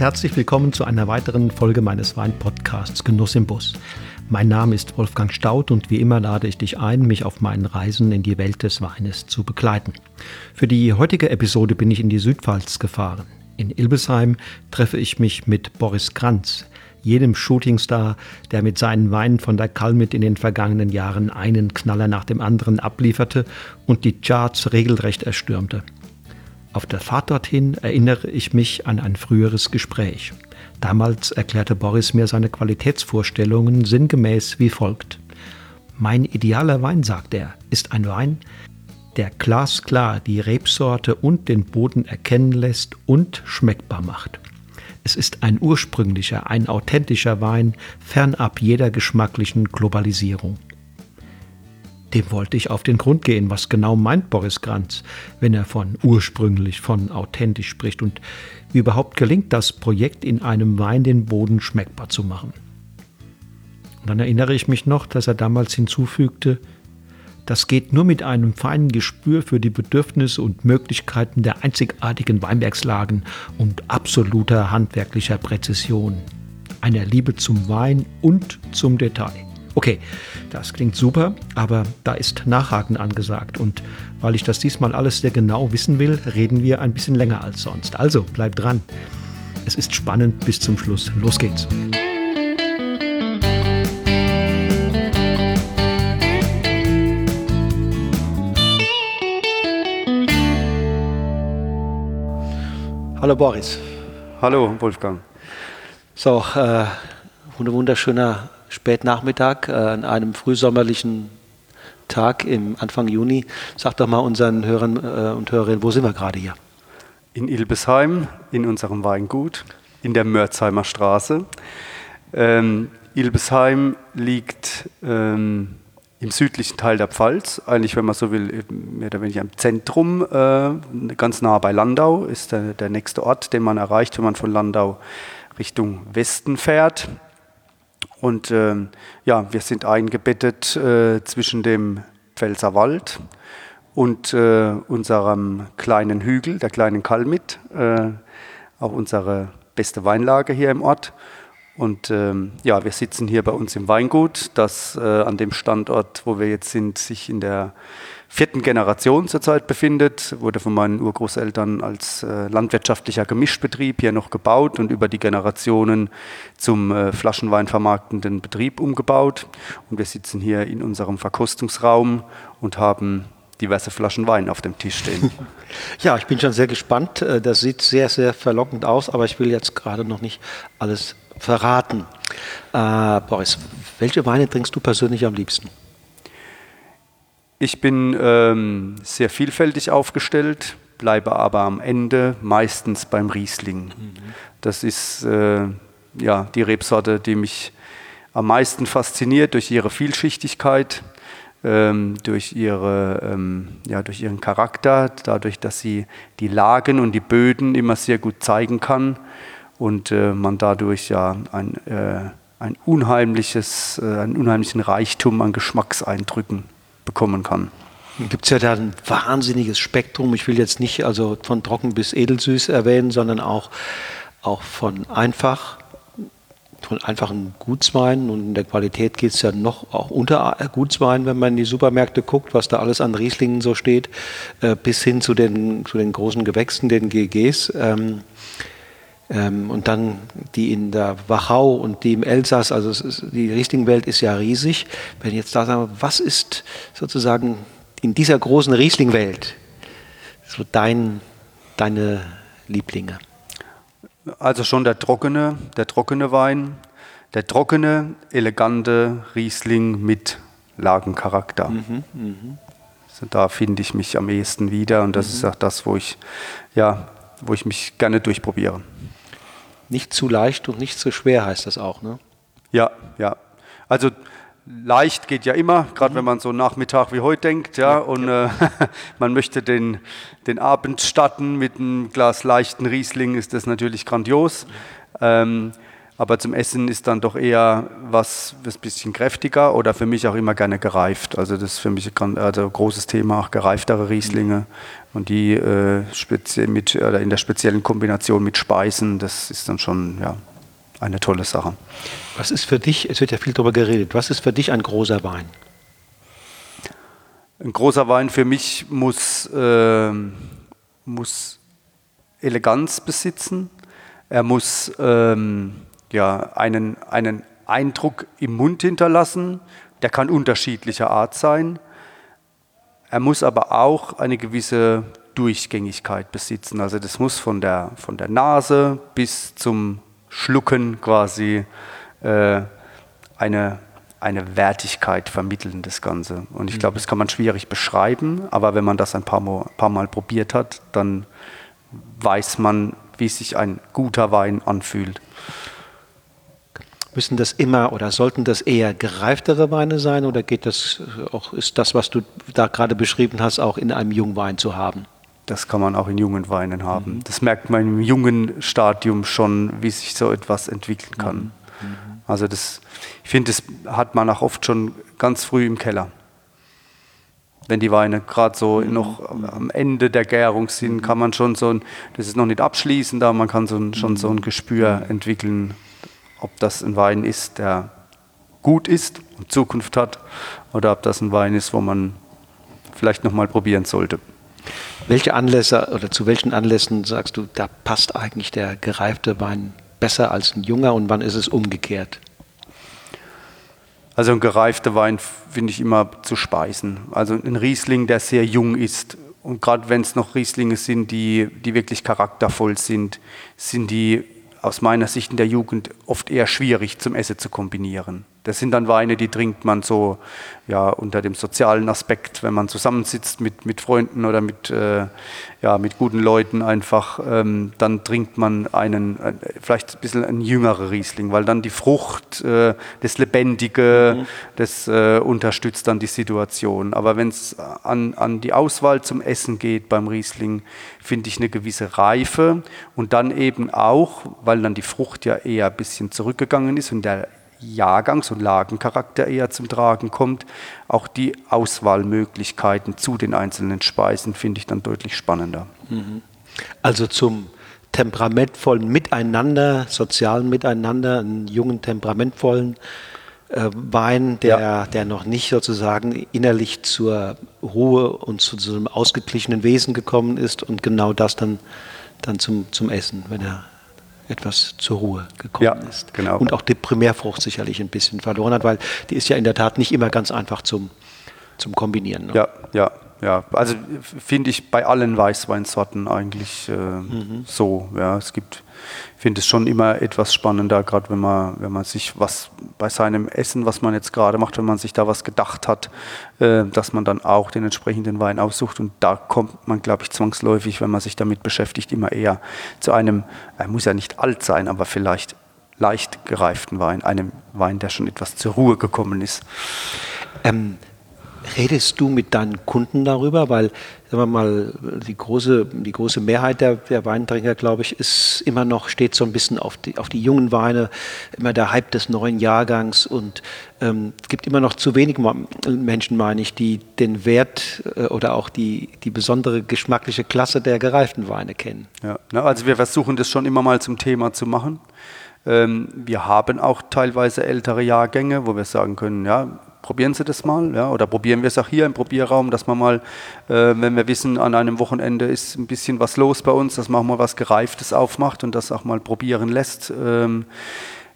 Herzlich willkommen zu einer weiteren Folge meines Weinpodcasts Genuss im Bus. Mein Name ist Wolfgang Staud und wie immer lade ich dich ein, mich auf meinen Reisen in die Welt des Weines zu begleiten. Für die heutige Episode bin ich in die Südpfalz gefahren. In Ilbesheim treffe ich mich mit Boris Kranz, jedem Shootingstar, der mit seinen Weinen von der Kalmit in den vergangenen Jahren einen Knaller nach dem anderen ablieferte und die Charts regelrecht erstürmte. Auf der Fahrt dorthin erinnere ich mich an ein früheres Gespräch. Damals erklärte Boris mir seine Qualitätsvorstellungen sinngemäß wie folgt. Mein idealer Wein, sagt er, ist ein Wein, der glasklar die Rebsorte und den Boden erkennen lässt und schmeckbar macht. Es ist ein ursprünglicher, ein authentischer Wein, fernab jeder geschmacklichen Globalisierung. Dem wollte ich auf den Grund gehen, was genau meint Boris Granz, wenn er von ursprünglich, von authentisch spricht und wie überhaupt gelingt das Projekt in einem Wein den Boden schmeckbar zu machen. Und dann erinnere ich mich noch, dass er damals hinzufügte, das geht nur mit einem feinen Gespür für die Bedürfnisse und Möglichkeiten der einzigartigen Weinbergslagen und absoluter handwerklicher Präzision, einer Liebe zum Wein und zum Detail. Okay, das klingt super, aber da ist Nachhaken angesagt. Und weil ich das diesmal alles sehr genau wissen will, reden wir ein bisschen länger als sonst. Also bleibt dran. Es ist spannend bis zum Schluss. Los geht's. Hallo Boris. Hallo Wolfgang. So, äh, wunderschöner Spätnachmittag äh, an einem frühsommerlichen Tag im Anfang Juni. Sag doch mal unseren Hörern äh, und Hörerinnen, wo sind wir gerade hier? In Ilbesheim, in unserem Weingut, in der Mörzheimer Straße. Ähm, Ilbesheim liegt ähm, im südlichen Teil der Pfalz, eigentlich, wenn man so will, mehr oder weniger im Zentrum, äh, ganz nah bei Landau, ist der, der nächste Ort, den man erreicht, wenn man von Landau Richtung Westen fährt. Und ähm, ja, wir sind eingebettet äh, zwischen dem Pfälzerwald und äh, unserem kleinen Hügel, der kleinen Kalmit, äh, auch unsere beste Weinlage hier im Ort. Und ähm, ja, wir sitzen hier bei uns im Weingut, das äh, an dem Standort, wo wir jetzt sind, sich in der vierten Generation zurzeit befindet, wurde von meinen Urgroßeltern als äh, landwirtschaftlicher Gemischbetrieb hier noch gebaut und über die Generationen zum äh, Flaschenwein vermarktenden Betrieb umgebaut. Und wir sitzen hier in unserem Verkostungsraum und haben diverse Flaschen Wein auf dem Tisch stehen. Ja, ich bin schon sehr gespannt. Äh, das sieht sehr, sehr verlockend aus, aber ich will jetzt gerade noch nicht alles verraten. Äh, Boris, welche Weine trinkst du persönlich am liebsten? Ich bin ähm, sehr vielfältig aufgestellt, bleibe aber am Ende meistens beim Riesling. Mhm. Das ist äh, ja, die Rebsorte, die mich am meisten fasziniert durch ihre Vielschichtigkeit, ähm, durch, ihre, ähm, ja, durch ihren Charakter, dadurch, dass sie die Lagen und die Böden immer sehr gut zeigen kann und äh, man dadurch ja ein, äh, ein unheimliches, äh, einen unheimlichen Reichtum an Geschmackseindrücken bekommen kann. Gibt es ja da ein wahnsinniges Spektrum. Ich will jetzt nicht also von trocken bis edelsüß erwähnen, sondern auch, auch von einfach, von einfachen Gutsweinen. Und in der Qualität geht es ja noch auch unter Gutswein, wenn man in die Supermärkte guckt, was da alles an Rieslingen so steht, äh, bis hin zu den, zu den großen Gewächsen, den GGs. Ähm, ähm, und dann die in der Wachau und die im Elsass, also ist, die Riesling-Welt ist ja riesig. Wenn ich jetzt da sage, was ist sozusagen in dieser großen Riesling-Welt so dein, deine Lieblinge? Also schon der trockene, der trockene Wein, der trockene, elegante Riesling mit Lagencharakter. Mhm, mh. also da finde ich mich am ehesten wieder und das mhm. ist auch das, wo ich, ja, wo ich mich gerne durchprobiere. Nicht zu leicht und nicht zu schwer heißt das auch, ne? Ja, ja. Also leicht geht ja immer, gerade mhm. wenn man so Nachmittag wie heute denkt, ja, ja und ja. Äh, man möchte den, den Abend starten mit einem Glas leichten Riesling, ist das natürlich grandios. Mhm. Ähm, Aber zum Essen ist dann doch eher was, was ein bisschen kräftiger oder für mich auch immer gerne gereift. Also das ist für mich ein also großes Thema, auch gereiftere Rieslinge. Und die äh, mit, oder in der speziellen Kombination mit Speisen, das ist dann schon ja, eine tolle Sache. Was ist für dich, es wird ja viel darüber geredet, was ist für dich ein großer Wein? Ein großer Wein für mich muss, äh, muss Eleganz besitzen. Er muss ähm, ja, einen, einen Eindruck im Mund hinterlassen. Der kann unterschiedlicher Art sein. Er muss aber auch eine gewisse Durchgängigkeit besitzen. Also das muss von der, von der Nase bis zum Schlucken quasi äh, eine, eine Wertigkeit vermitteln, das Ganze. Und ich glaube, das kann man schwierig beschreiben, aber wenn man das ein paar Mal, paar Mal probiert hat, dann weiß man, wie sich ein guter Wein anfühlt. Müssen das immer oder sollten das eher gereiftere Weine sein oder geht das auch, ist das, was du da gerade beschrieben hast, auch in einem Jungwein zu haben? Das kann man auch in jungen Weinen haben. Mhm. Das merkt man im jungen Stadium schon, wie sich so etwas entwickeln kann. Mhm. mhm. Also das, ich finde, das hat man auch oft schon ganz früh im Keller. Wenn die Weine gerade so mhm. noch am Ende der Gärung sind, mhm. kann man schon so ein, das ist noch nicht abschließend, aber man kann so ein, schon so ein Gespür entwickeln, ob das ein Wein ist, der gut ist und Zukunft hat, oder ob das ein Wein ist, wo man vielleicht noch mal probieren sollte. Welche Anlässe oder zu welchen Anlässen sagst du, da passt eigentlich der gereifte Wein besser als ein junger und wann ist es umgekehrt? Also ein gereifter Wein finde ich immer zu speisen. Also ein Riesling, der sehr jung ist und gerade wenn es noch Rieslinge sind, die, die wirklich charaktervoll sind, sind die aus meiner Sicht in der Jugend oft eher schwierig zum Essen zu kombinieren. Das sind dann Weine, die trinkt man so ja, unter dem sozialen Aspekt, wenn man zusammensitzt mit, mit Freunden oder mit, äh, ja, mit guten Leuten einfach, ähm, dann trinkt man einen, äh, vielleicht ein bisschen ein jüngerer Riesling, weil dann die Frucht, äh, das Lebendige, mhm. das äh, unterstützt dann die Situation. Aber wenn es an, an die Auswahl zum Essen geht beim Riesling, finde ich eine gewisse Reife und dann eben auch, weil dann die Frucht ja eher ein bisschen zurückgegangen ist und der Jahrgangs- und Lagencharakter eher zum Tragen kommt. Auch die Auswahlmöglichkeiten zu den einzelnen Speisen finde ich dann deutlich spannender. Mhm. Also zum temperamentvollen Miteinander, sozialen Miteinander, einen jungen, temperamentvollen äh, Wein, der, ja. der noch nicht sozusagen innerlich zur Ruhe und zu so einem ausgeglichenen Wesen gekommen ist und genau das dann, dann zum, zum Essen, wenn er etwas zur Ruhe gekommen ja, ist. Genau. Und auch die Primärfrucht sicherlich ein bisschen verloren hat, weil die ist ja in der Tat nicht immer ganz einfach zum, zum Kombinieren. Ne? Ja, ja, ja. Also finde ich bei allen Weißweinsorten eigentlich äh, mhm. so. Ja. Es gibt finde es schon immer etwas spannender, gerade wenn man, wenn man sich was bei seinem Essen, was man jetzt gerade macht, wenn man sich da was gedacht hat, äh, dass man dann auch den entsprechenden Wein aussucht. Und da kommt man, glaube ich, zwangsläufig, wenn man sich damit beschäftigt, immer eher zu einem, er muss ja nicht alt sein, aber vielleicht leicht gereiften Wein, einem Wein, der schon etwas zur Ruhe gekommen ist. Ähm, Redest du mit deinen Kunden darüber? Weil, sagen wir mal, die große, die große Mehrheit der, der Weintrinker, glaube ich, ist immer noch, steht so ein bisschen auf die, auf die jungen Weine, immer der Hype des neuen Jahrgangs und ähm, es gibt immer noch zu wenig Menschen, meine ich, die den Wert äh, oder auch die, die besondere geschmackliche Klasse der gereiften Weine kennen. Ja, also wir versuchen das schon immer mal zum Thema zu machen. Ähm, wir haben auch teilweise ältere Jahrgänge, wo wir sagen können, ja, probieren Sie das mal, ja, oder probieren wir es auch hier im Probierraum, dass man mal, äh, wenn wir wissen, an einem Wochenende ist ein bisschen was los bei uns, dass man auch mal was Gereiftes aufmacht und das auch mal probieren lässt. Ähm,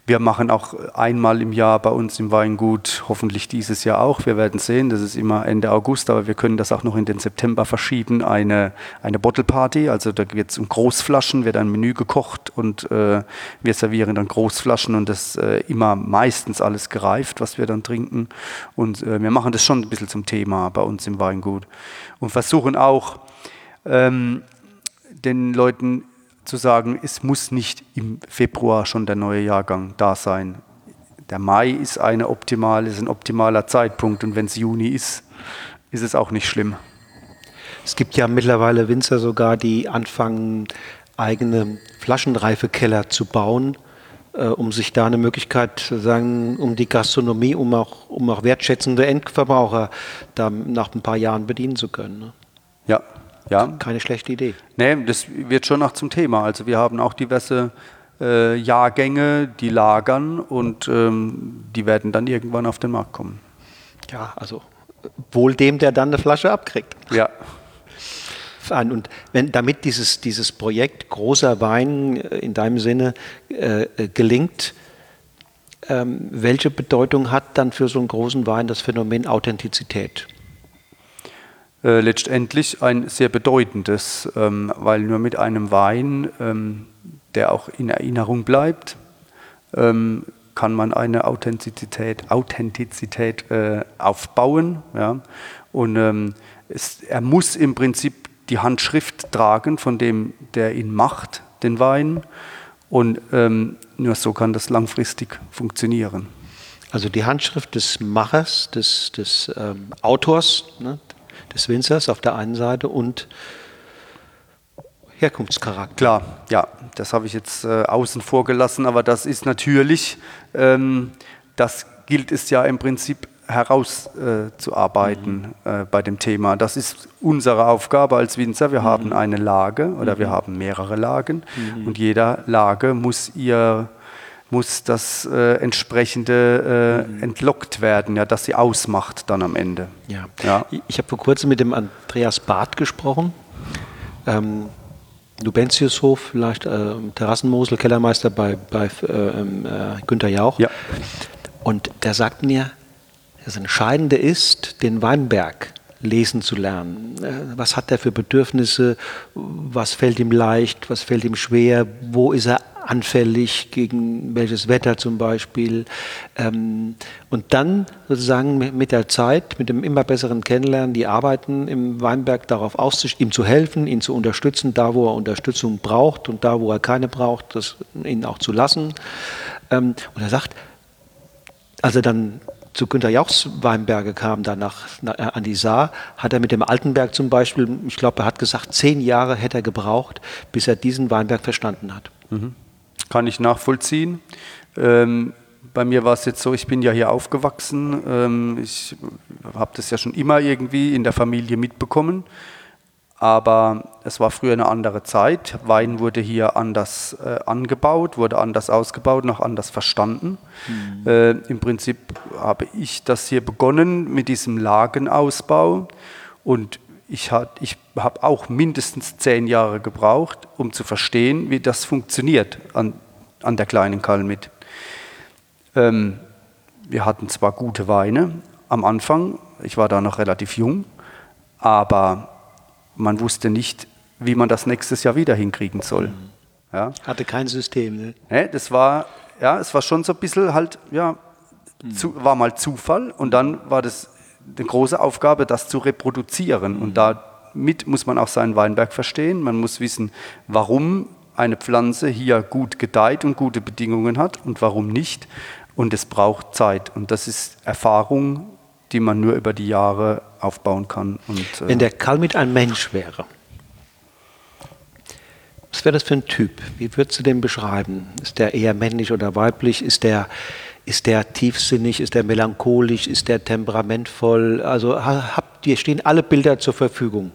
wir machen auch einmal im Jahr bei uns im Weingut, hoffentlich dieses Jahr auch. Wir werden sehen, das ist immer Ende August, aber wir können das auch noch in den September verschieben. Eine, eine Bottle Party, also da wird es um Großflaschen, wird ein Menü gekocht und äh, wir servieren dann Großflaschen und das äh, immer meistens alles gereift, was wir dann trinken. Und äh, wir machen das schon ein bisschen zum Thema bei uns im Weingut und versuchen auch ähm, den Leuten zu sagen, es muss nicht im Februar schon der neue Jahrgang da sein. Der Mai ist, eine optimale, ist ein optimaler Zeitpunkt und wenn es Juni ist, ist es auch nicht schlimm. Es gibt ja mittlerweile Winzer sogar, die anfangen, eigene Flaschenreifekeller zu bauen, äh, um sich da eine Möglichkeit zu sagen, um die Gastronomie, um auch, um auch wertschätzende Endverbraucher da nach ein paar Jahren bedienen zu können. Ne? Ja, ja. Keine schlechte Idee. Nee, das wird schon noch zum Thema. Also wir haben auch diverse äh, Jahrgänge, die lagern und ähm, die werden dann irgendwann auf den Markt kommen. Ja, also wohl dem, der dann eine Flasche abkriegt. Ja. Und wenn damit dieses, dieses Projekt großer Wein äh, in deinem Sinne äh, äh, gelingt, ähm, welche Bedeutung hat dann für so einen großen Wein das Phänomen Authentizität? Äh, letztendlich ein sehr bedeutendes, ähm, weil nur mit einem Wein, ähm, der auch in Erinnerung bleibt, ähm, kann man eine Authentizität, Authentizität äh, aufbauen. Ja? Und ähm, es, er muss im Prinzip die Handschrift tragen von dem, der ihn macht, den Wein. Und ähm, nur so kann das langfristig funktionieren. Also die Handschrift des Machers, des, des ähm, Autors, ne, des Winzers auf der einen Seite und Herkunftscharakter. Klar, ja, das habe ich jetzt äh, außen vor gelassen, aber das ist natürlich, ähm, das gilt es ja im Prinzip herauszuarbeiten äh, mhm. äh, bei dem Thema. Das ist unsere Aufgabe als Winzer. Wir mhm. haben eine Lage oder mhm. wir haben mehrere Lagen mhm. und jeder Lage muss ihr muss das äh, entsprechende äh, entlockt werden, ja, dass sie ausmacht dann am Ende. Ja. ja. Ich habe vor kurzem mit dem Andreas Barth gesprochen. Ähm, Lubentiushof, vielleicht äh, Terrassenmosel, Kellermeister bei, bei äh, ähm, äh, Günter Jauch. Ja. Und der sagt mir, das Entscheidende ist, den Weinberg lesen zu lernen. Äh, was hat er für Bedürfnisse? Was fällt ihm leicht? Was fällt ihm schwer? Wo ist er anfällig gegen welches Wetter zum Beispiel? Ähm, und dann sozusagen mit der Zeit, mit dem immer besseren Kennenlernen, die Arbeiten im Weinberg darauf auszustehen, ihm zu helfen, ihn zu unterstützen, da wo er Unterstützung braucht und da wo er keine braucht, das ihn auch zu lassen. Ähm, und er sagt, als er dann zu Günter Jauchs Weinberge kam, dann nach, nach, an die Saar, hat er mit dem Altenberg zum Beispiel, ich glaube, er hat gesagt, zehn Jahre hätte er gebraucht, bis er diesen Weinberg verstanden hat. Mhm. Kann ich nachvollziehen. Ähm, bei mir war es jetzt so, ich bin ja hier aufgewachsen. Ähm, ich habe das ja schon immer irgendwie in der Familie mitbekommen. Aber es war früher eine andere Zeit. Wein wurde hier anders äh, angebaut, wurde anders ausgebaut, noch anders verstanden. Mhm. Äh, Im Prinzip habe ich das hier begonnen mit diesem Lagenausbau und ich, ich habe auch mindestens zehn Jahre gebraucht, um zu verstehen, wie das funktioniert an, an der kleinen Kalmit. Ähm, wir hatten zwar gute Weine am Anfang, ich war da noch relativ jung, aber man wusste nicht, wie man das nächstes Jahr wieder hinkriegen soll. Mhm. Ja. Hatte kein System. Ne? Nee, das war, ja, es war schon so ein bisschen halt, ja, mhm. zu, war mal Zufall und dann war das eine große Aufgabe, das zu reproduzieren. Mhm. Und damit muss man auch seinen Weinberg verstehen. Man muss wissen, warum eine Pflanze hier gut gedeiht und gute Bedingungen hat und warum nicht. Und es braucht Zeit. Und das ist Erfahrung, die man nur über die Jahre aufbauen kann. Und, äh Wenn der Kalmit ein Mensch wäre, was wäre das für ein Typ? Wie würdest du den beschreiben? Ist der eher männlich oder weiblich? Ist der, ist der tiefsinnig? Ist der melancholisch? Ist der temperamentvoll? Also habt ihr stehen alle Bilder zur Verfügung.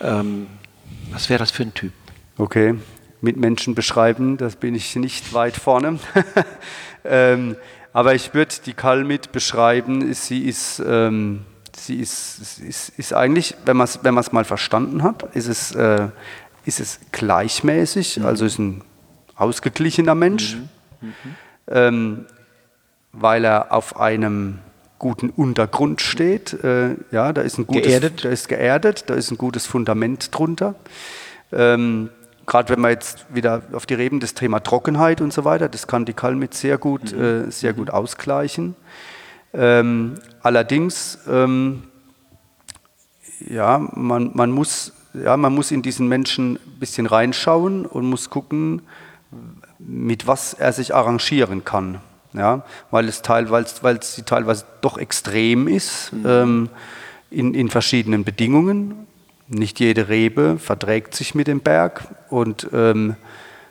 Ähm, was wäre das für ein Typ? Okay, mit Menschen beschreiben, das bin ich nicht weit vorne. ähm, aber ich würde die Kalmit beschreiben, sie ist, ähm, sie ist, ist, ist eigentlich, wenn man es wenn mal verstanden hat, ist es, äh, ist es gleichmäßig, mhm. also ist ein ausgeglichener Mensch, mhm. Mhm. Ähm, weil er auf einem guten Untergrund steht. Äh, ja, da ist ein gutes, geerdet. Da ist geerdet, da ist ein gutes Fundament drunter. Ähm, gerade wenn man jetzt wieder auf die Reben das Thema Trockenheit und so weiter, das kann die Kalmit sehr gut, mhm. äh, sehr gut mhm. ausgleichen. Ähm, allerdings, ähm, ja, man, man, muss, ja, man muss in diesen Menschen ein bisschen reinschauen und muss gucken, mit was er sich arrangieren kann. Ja, weil es teilweise, weil es teilweise doch extrem ist mhm. ähm, in, in verschiedenen Bedingungen nicht jede Rebe verträgt sich mit dem Berg und ähm,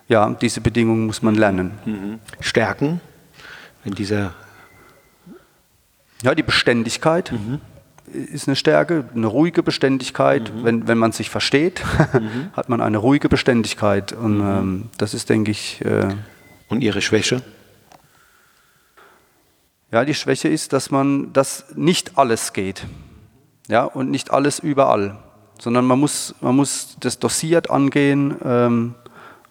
ja, diese Bedingungen muss man lernen. Mhm. Stärken in dieser. Ja, die Beständigkeit mhm. ist eine Stärke, eine ruhige Beständigkeit. Mhm. Wenn, wenn man sich versteht, mhm. hat man eine ruhige Beständigkeit. Und mhm. ähm, das ist, denke ich. Äh, Und Ihre Schwäche? Ja, die Schwäche ist, dass man, dass nicht alles geht. Ja, und nicht alles überall. Sondern man muss, man muss das dosiert angehen ähm,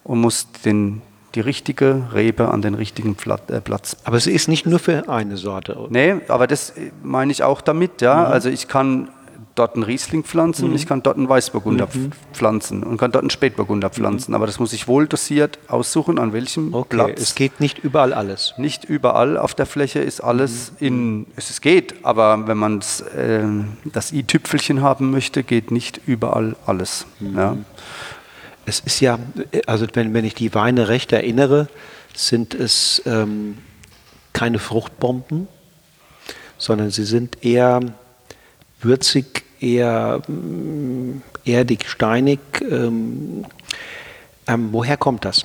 und muss den, die richtige Rebe an den richtigen äh, Platz. Aber sie ist nicht nur für eine Sorte. Oder? Nee, aber das meine ich auch damit. Ja? Mhm. Also ich kann dort einen Riesling pflanzen, mhm. ich kann dort einen Weißburgunder mhm. pflanzen und kann dort einen Spätburgunder mhm. pflanzen. Aber das muss ich wohl dosiert aussuchen, an welchem okay. Platz. Es geht nicht überall alles. Nicht überall auf der Fläche ist alles mhm. in, es geht, aber wenn man äh, das i-Tüpfelchen haben möchte, geht nicht überall alles. Mhm. Ja. Es ist ja, also wenn, wenn ich die Weine recht erinnere, sind es ähm, keine Fruchtbomben, sondern sie sind eher würzig, eher mm, erdig, steinig. Ähm, ähm, woher kommt das?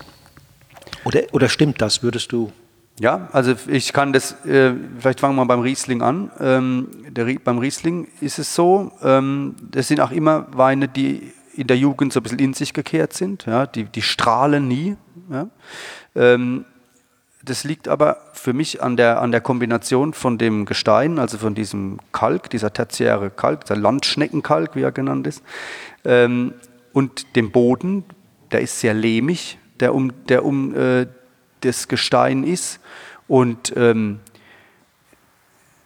Oder, oder stimmt das, würdest du? Ja, also ich kann das, äh, vielleicht fangen wir beim Riesling an. Ähm, der, beim Riesling ist es so, ähm, das sind auch immer Weine, die in der Jugend so ein bisschen in sich gekehrt sind. Ja, die, die strahlen nie. Ja. Das liegt aber für mich an der, an der Kombination von dem Gestein, also von diesem Kalk, dieser tertiäre Kalk, der Landschneckenkalk, wie er genannt ist, ähm, und dem Boden, der ist sehr lehmig, der um, der um äh, das Gestein ist. Und ähm,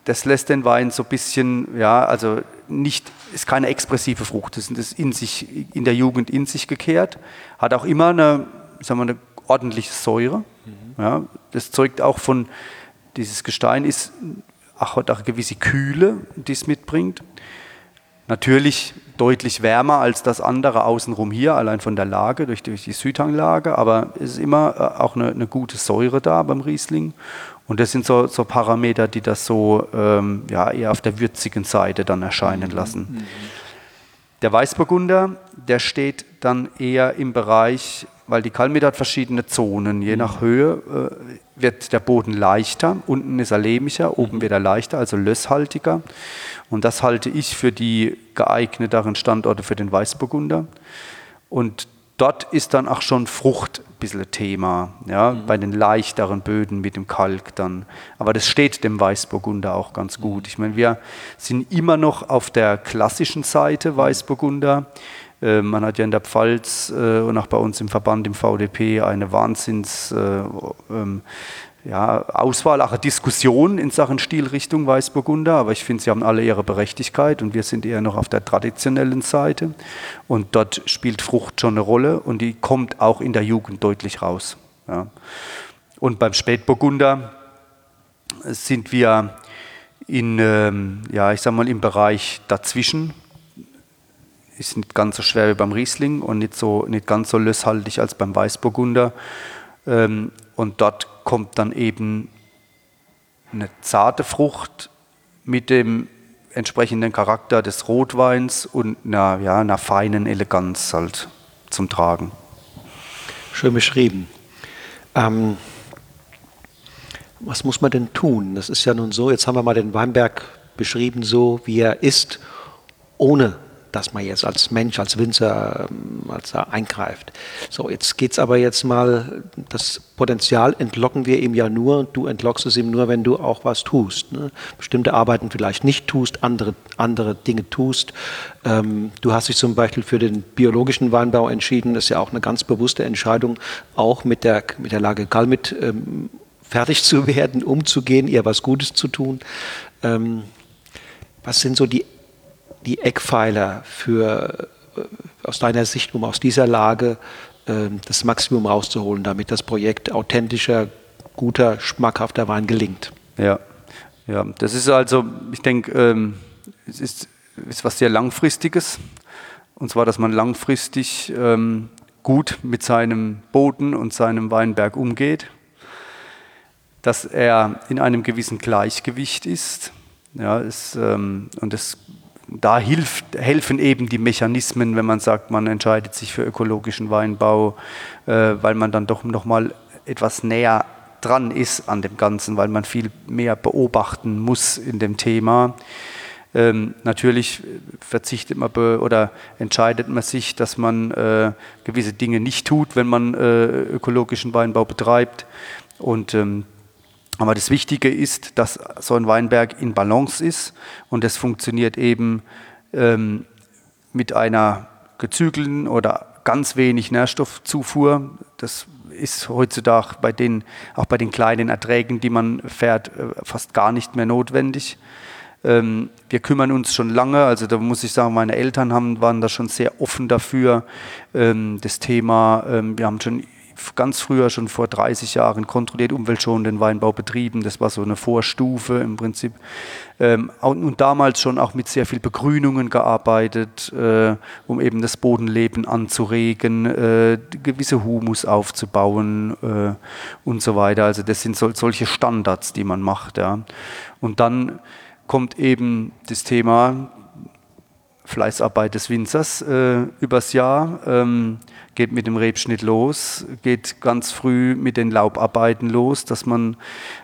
das lässt den Wein so ein bisschen, ja, also nicht, ist keine expressive Frucht, das ist in sich, in der Jugend in sich gekehrt, hat auch immer eine, sagen wir, eine ordentliche Säure. Mhm. Ja, das zeugt auch von, dieses Gestein ist, ach, hat auch eine gewisse Kühle, die es mitbringt. Natürlich deutlich wärmer als das andere außenrum hier, allein von der Lage, durch, durch die Südhanglage, aber es ist immer äh, auch eine, eine, gute Säure da beim Riesling. Und das sind so, so Parameter, die das so ähm, ja, eher auf der würzigen Seite dann erscheinen mhm. lassen. Mhm. Der Weißburgunder, der steht dann eher im Bereich weil die Kalmit hat verschiedene Zonen. Je nach Höhe äh, wird der Boden leichter, unten ist er lehmiger, oben wird er leichter, also lösshaltiger. Und das halte ich für die geeigneteren Standorte für den Weißburgunder. Und dort ist dann auch schon Frucht ein bisschen Thema, ja, mhm. bei den leichteren Böden mit dem Kalk dann. Aber das steht dem Weißburgunder auch ganz gut. Ich meine, wir sind immer noch auf der klassischen Seite Weißburgunder. Äh, man hat ja in der Pfalz äh, und auch bei uns im Verband, im VDP, eine Wahnsinns äh, ähm, ja, auch eine Diskussion in Sachen Stilrichtung Weißburgunder, aber ich finde, sie haben alle ihre Berechtigkeit und wir sind eher noch auf der traditionellen Seite und dort spielt Frucht schon eine Rolle und die kommt auch in der Jugend deutlich raus. Ja. Und beim Spätburgunder sind wir in, ähm, ja, ich sag mal, im Bereich dazwischen ist nicht ganz so schwer wie beim Riesling und nicht, so, nicht ganz so lösshaltig als beim Weißburgunder. Ähm, und dort kommt dann eben eine zarte Frucht mit dem entsprechenden Charakter des Rotweins und einer, ja, einer feinen Eleganz halt zum Tragen. Schön beschrieben. Ähm, was muss man denn tun? Das ist ja nun so, jetzt haben wir mal den Weinberg beschrieben, so wie er ist, ohne dass man jetzt als Mensch, als Winzer ähm, als eingreift. So, jetzt geht es aber jetzt mal, das Potenzial entlocken wir ihm ja nur, du entlockst es ihm nur, wenn du auch was tust. Ne? Bestimmte Arbeiten vielleicht nicht tust, andere, andere Dinge tust. Ähm, du hast dich zum Beispiel für den biologischen Weinbau entschieden, das ist ja auch eine ganz bewusste Entscheidung, auch mit der, mit der Lage Kalmit ähm, fertig zu werden, umzugehen, ihr was Gutes zu tun. Ähm, was sind so die die Eckpfeiler für, äh, aus deiner Sicht, um aus dieser Lage ähm, das Maximum rauszuholen, damit das Projekt authentischer, guter, schmackhafter Wein gelingt? Ja, ja das ist also, ich denke, ähm, es ist, ist was sehr Langfristiges. Und zwar, dass man langfristig ähm, gut mit seinem Boden und seinem Weinberg umgeht, dass er in einem gewissen Gleichgewicht ist. Ja, ist, ähm, und das da hilft, helfen eben die Mechanismen, wenn man sagt, man entscheidet sich für ökologischen Weinbau, äh, weil man dann doch nochmal etwas näher dran ist an dem Ganzen, weil man viel mehr beobachten muss in dem Thema. Ähm, natürlich verzichtet man oder entscheidet man sich, dass man äh, gewisse Dinge nicht tut, wenn man äh, ökologischen Weinbau betreibt. Und ähm, aber das Wichtige ist, dass so ein Weinberg in Balance ist und es funktioniert eben ähm, mit einer gezügelten oder ganz wenig Nährstoffzufuhr. Das ist heutzutage bei den, auch bei den kleinen Erträgen, die man fährt, äh, fast gar nicht mehr notwendig. Ähm, wir kümmern uns schon lange, also da muss ich sagen, meine Eltern haben, waren da schon sehr offen dafür. Ähm, das Thema, ähm, wir haben schon ganz früher, schon vor 30 Jahren, kontrolliert umweltschonenden Weinbau betrieben. Das war so eine Vorstufe im Prinzip. Ähm, und damals schon auch mit sehr viel Begrünungen gearbeitet, äh, um eben das Bodenleben anzuregen, äh, gewisse Humus aufzubauen äh, und so weiter. Also das sind so, solche Standards, die man macht. Ja. Und dann kommt eben das Thema Fleißarbeit des Winzers äh, übers Jahr. Ähm, geht mit dem Rebschnitt los, geht ganz früh mit den Laubarbeiten los, dass man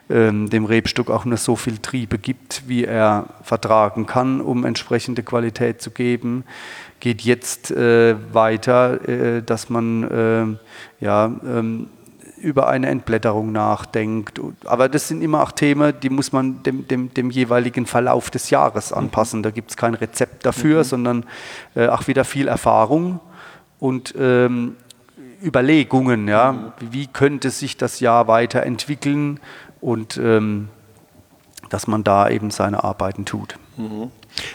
ähm, dem Rebstock auch nur so viel Triebe gibt, wie er vertragen kann, um entsprechende Qualität zu geben. Geht jetzt äh, weiter, äh, dass man äh, ja, ähm, über eine Entblätterung nachdenkt. Aber das sind immer auch Themen, die muss man dem, dem, dem jeweiligen Verlauf des Jahres anpassen. Da gibt es kein Rezept dafür, mhm. sondern äh, auch wieder viel Erfahrung und ähm, Überlegungen, ja, mhm. wie könnte sich das Jahr weiterentwickeln und ähm, dass man da eben seine Arbeiten tut. Mhm.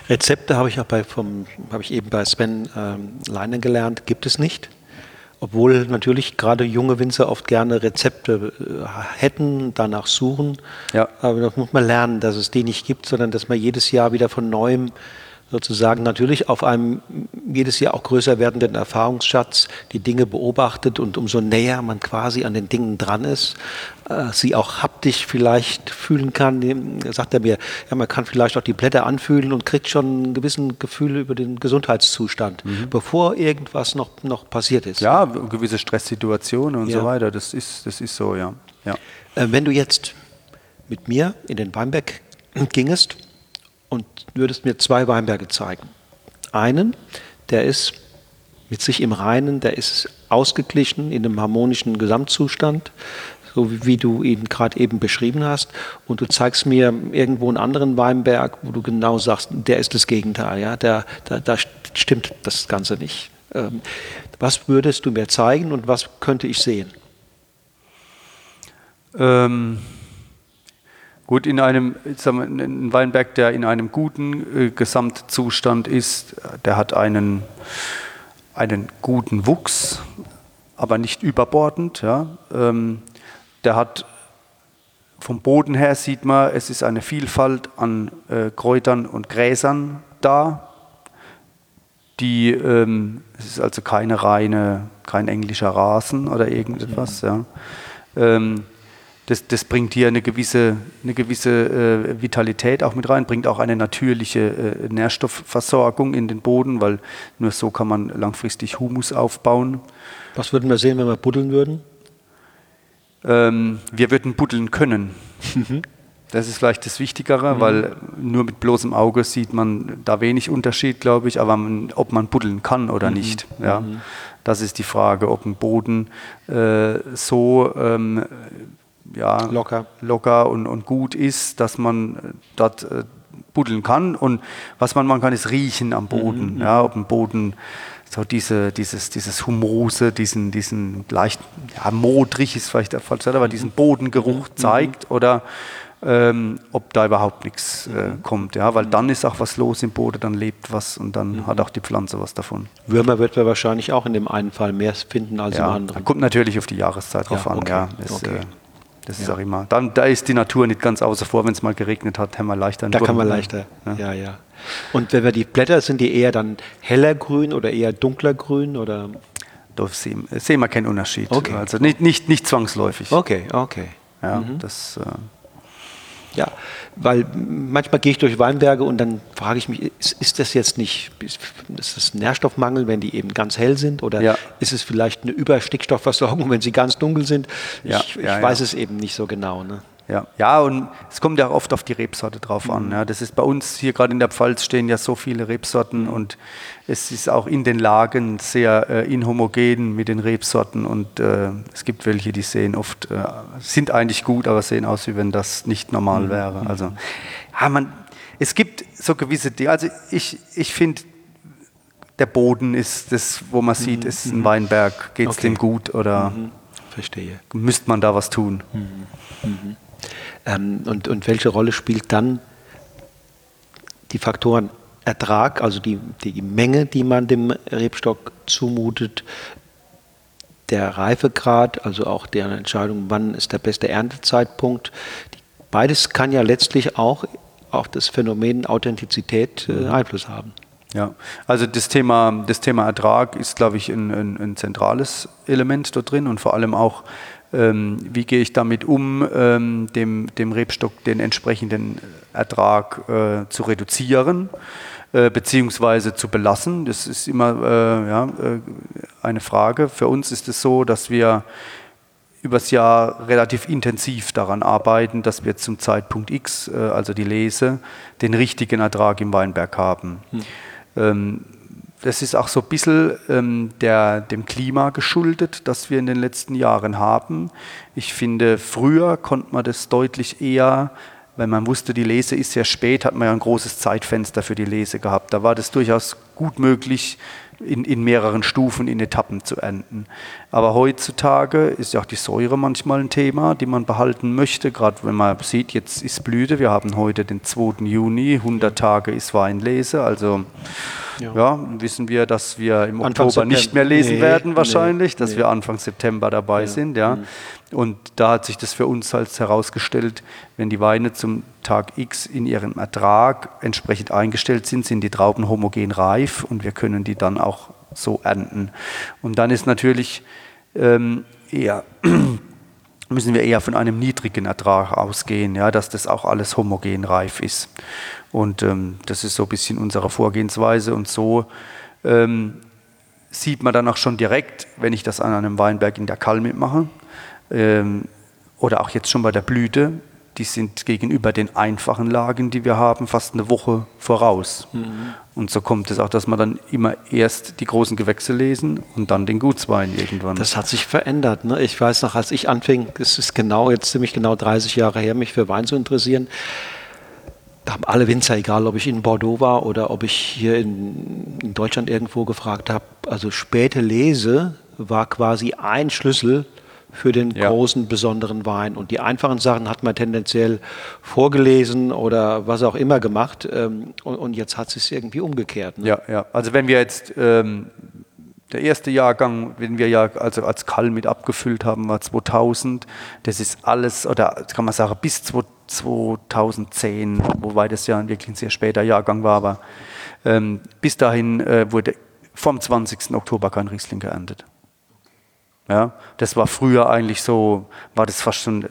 Rezepte habe ich auch bei vom habe ich eben bei Sven ähm, Leinen gelernt, gibt es nicht. Obwohl natürlich gerade junge Winzer oft gerne Rezepte äh, hätten, danach suchen. Ja. Aber das muss man lernen, dass es die nicht gibt, sondern dass man jedes Jahr wieder von neuem sozusagen natürlich auf einem jedes Jahr auch größer werdenden Erfahrungsschatz die Dinge beobachtet und umso näher man quasi an den Dingen dran ist, äh, sie auch haptisch vielleicht fühlen kann, sagt er mir, ja, man kann vielleicht auch die Blätter anfühlen und kriegt schon ein gewissen Gefühl über den Gesundheitszustand, mhm. bevor irgendwas noch, noch passiert ist. Ja, gewisse Stresssituationen und ja. so weiter, das ist, das ist so, ja. ja. Äh, wenn du jetzt mit mir in den Weinberg gingest, und würdest mir zwei Weinberge zeigen. Einen, der ist mit sich im Reinen, der ist ausgeglichen in einem harmonischen Gesamtzustand, so wie, du ihn gerade eben beschrieben hast. Und du zeigst mir irgendwo einen anderen Weinberg, wo du genau sagst, der ist das Gegenteil. Ja? Da, da, da stimmt das Ganze nicht. Ähm, was würdest du mir zeigen und was könnte ich sehen? Ähm Gut, in einem wir, ein Weinberg, der in einem guten äh, Gesamtzustand ist, der hat einen, einen guten Wuchs, aber nicht überbordend. Ja. Ähm, der hat vom Boden her sieht man, es ist eine Vielfalt an äh, Kräutern und Gräsern da. Die, ähm, es ist also keine reine, kein englischer Rasen oder irgendetwas. Ja. Ähm, das, das bringt hier eine gewisse, eine gewisse äh, Vitalität auch mit rein, bringt auch eine natürliche äh, Nährstoffversorgung in den Boden, weil nur so kann man langfristig Humus aufbauen. Was würden wir sehen, wenn wir buddeln würden? Ähm, wir würden buddeln können. Mhm. Das ist vielleicht das Wichtigere, mhm. weil nur mit bloßem Auge sieht man da wenig Unterschied, glaube ich, aber man, ob man buddeln kann oder mhm. nicht. Ja. Mhm. Das ist die Frage, ob ein Boden äh, so ähm, ja, locker, locker und, und gut ist, dass man äh, dort äh, buddeln kann. Und was man machen kann, ist riechen am Boden. Mhm. Ja, ob ein Boden so diese, dieses, dieses Humose, diesen, diesen leicht, ja, modrig ist vielleicht der falsche, aber diesen Bodengeruch mhm. zeigt oder ähm, ob da überhaupt nichts äh, mhm. kommt. Ja, weil dann ist auch was los im Boden, dann lebt was und dann mhm. hat auch die Pflanze was davon. Würmer wird man wahrscheinlich auch in dem einen Fall mehr finden als ja, im anderen. Kommt natürlich auf die Jahreszeit drauf ja, okay. an. Ja, ist, okay. äh, das ja. ist auch immer. Dann, da ist die Natur nicht ganz außer vor, wenn es mal geregnet hat, haben wir leichter. Da kann man leichter, ja. ja, ja. Und wenn wir die Blätter, sind die eher dann heller grün oder eher dunkler grün oder? Da sehen, sehen wir keinen Unterschied. Okay. Also nicht, nicht, nicht zwangsläufig. Okay, okay. Ja, mhm. das, äh Ja, weil manchmal gehe ich durch Weinberge und dann frage ich mich, ist, ist das jetzt nicht, ist, ist das Nährstoffmangel, wenn die eben ganz hell sind oder ja. ist es vielleicht eine Überstickstoffversorgung, wenn sie ganz dunkel sind? Ja, ich, ich weiß es eben nicht so genau. Ne? Ja, ja, und es kommt ja oft auf die Rebsorte drauf an. Mhm. Ja. Das ist bei uns hier gerade in der Pfalz stehen ja so viele Rebsorten und es ist auch in den Lagen sehr äh, inhomogen mit den Rebsorten und äh, es gibt welche, die sehen oft, äh, sind eigentlich gut, aber sehen aus, wie wenn das nicht normal mhm. wäre. Also, ja, man, es gibt so gewisse Dinge. Also ich, ich finde, der Boden ist das, wo man sieht, mhm. ist ein mhm. Weinberg, geht es okay. dem gut oder mhm. Verstehe. müsste man da was tun. Mhm. Mhm. Ähm, und, und welche Rolle spielt dann die Faktoren Ertrag, also die, die Menge, die man dem Rebstock zumutet, der Reifegrad, also auch deren Entscheidung, wann ist der beste Erntezeitpunkt. Beides kann ja letztlich auch auf das Phänomen Authentizität äh, mhm. Einfluss haben. Ja, also das Thema, das Thema Ertrag ist, glaube ich, ein, ein, ein zentrales Element dort drin und vor allem auch wie gehe ich damit um, ähm, dem, dem Rebstock den entsprechenden Ertrag äh, zu reduzieren äh, beziehungsweise zu belassen. Das ist immer äh, ja, äh, eine Frage. Für uns ist es so, dass wir übers Jahr relativ intensiv daran arbeiten, dass wir zum Zeitpunkt X, äh, also die Lese, den richtigen Ertrag im Weinberg haben. Hm. Ähm, das ist auch so ein bisschen ähm, der, dem Klima geschuldet, das wir in den letzten Jahren haben. Ich finde, früher konnte man das deutlich eher, weil man wusste, die Lese ist sehr spät, hat man ja ein großes Zeitfenster für die Lese gehabt. Da war das durchaus gut möglich, in, in mehreren Stufen, in Etappen zu ernten. Aber heutzutage ist ja auch die Säure manchmal ein Thema, die man behalten möchte, gerade wenn man sieht, jetzt ist Blüte, wir haben heute den 2. Juni, 100 Tage ist Weinlese, also ja. ja. wissen wir, dass wir im Anfang Oktober September. nicht mehr lesen nee, werden wahrscheinlich, nee, dass nee. wir Anfang September dabei ja. sind. Ja. Mhm. Und da hat sich das für uns als herausgestellt, wenn die Weine zum Tag X in ihrem Ertrag entsprechend eingestellt sind, sind die Trauben homogen reif und wir können die dann auch so ernten. Und dann ist natürlich ähm, eher müssen wir eher von einem niedrigen Ertrag ausgehen, ja, dass das auch alles homogen reif ist. Und ähm, das ist so ein bisschen unsere Vorgehensweise. Und so ähm, sieht man dann auch schon direkt, wenn ich das an einem Weinberg in der Kall mitmache ähm, oder auch jetzt schon bei der Blüte, die sind gegenüber den einfachen Lagen, die wir haben, fast eine Woche voraus. Mhm. Und so kommt es auch, dass man dann immer erst die großen Gewächse lesen und dann den Gutswein irgendwann. Das hat sich verändert. Ne? Ich weiß noch, als ich anfing, es ist genau jetzt ziemlich genau 30 Jahre her, mich für Wein zu interessieren. Da haben alle Winzer, egal ob ich in Bordeaux war oder ob ich hier in, in Deutschland irgendwo gefragt habe, also späte Lese war quasi ein Schlüssel für den ja. großen, besonderen Wein. Und die einfachen Sachen hat man tendenziell vorgelesen oder was auch immer gemacht. Ähm, und, jetzt hat es sich irgendwie umgekehrt. Ne? Ja, ja. Also wenn wir jetzt ähm, der erste Jahrgang, den wir ja also als Kall mit abgefüllt haben, war 2000. Das ist alles, oder kann man sagen, bis 2010, wobei das ja wirklich ein sehr später Jahrgang war, aber ähm, bis dahin äh, wurde vom 20. Oktober kein Riesling geerntet. Ja, das war früher eigentlich so, war das fast schon,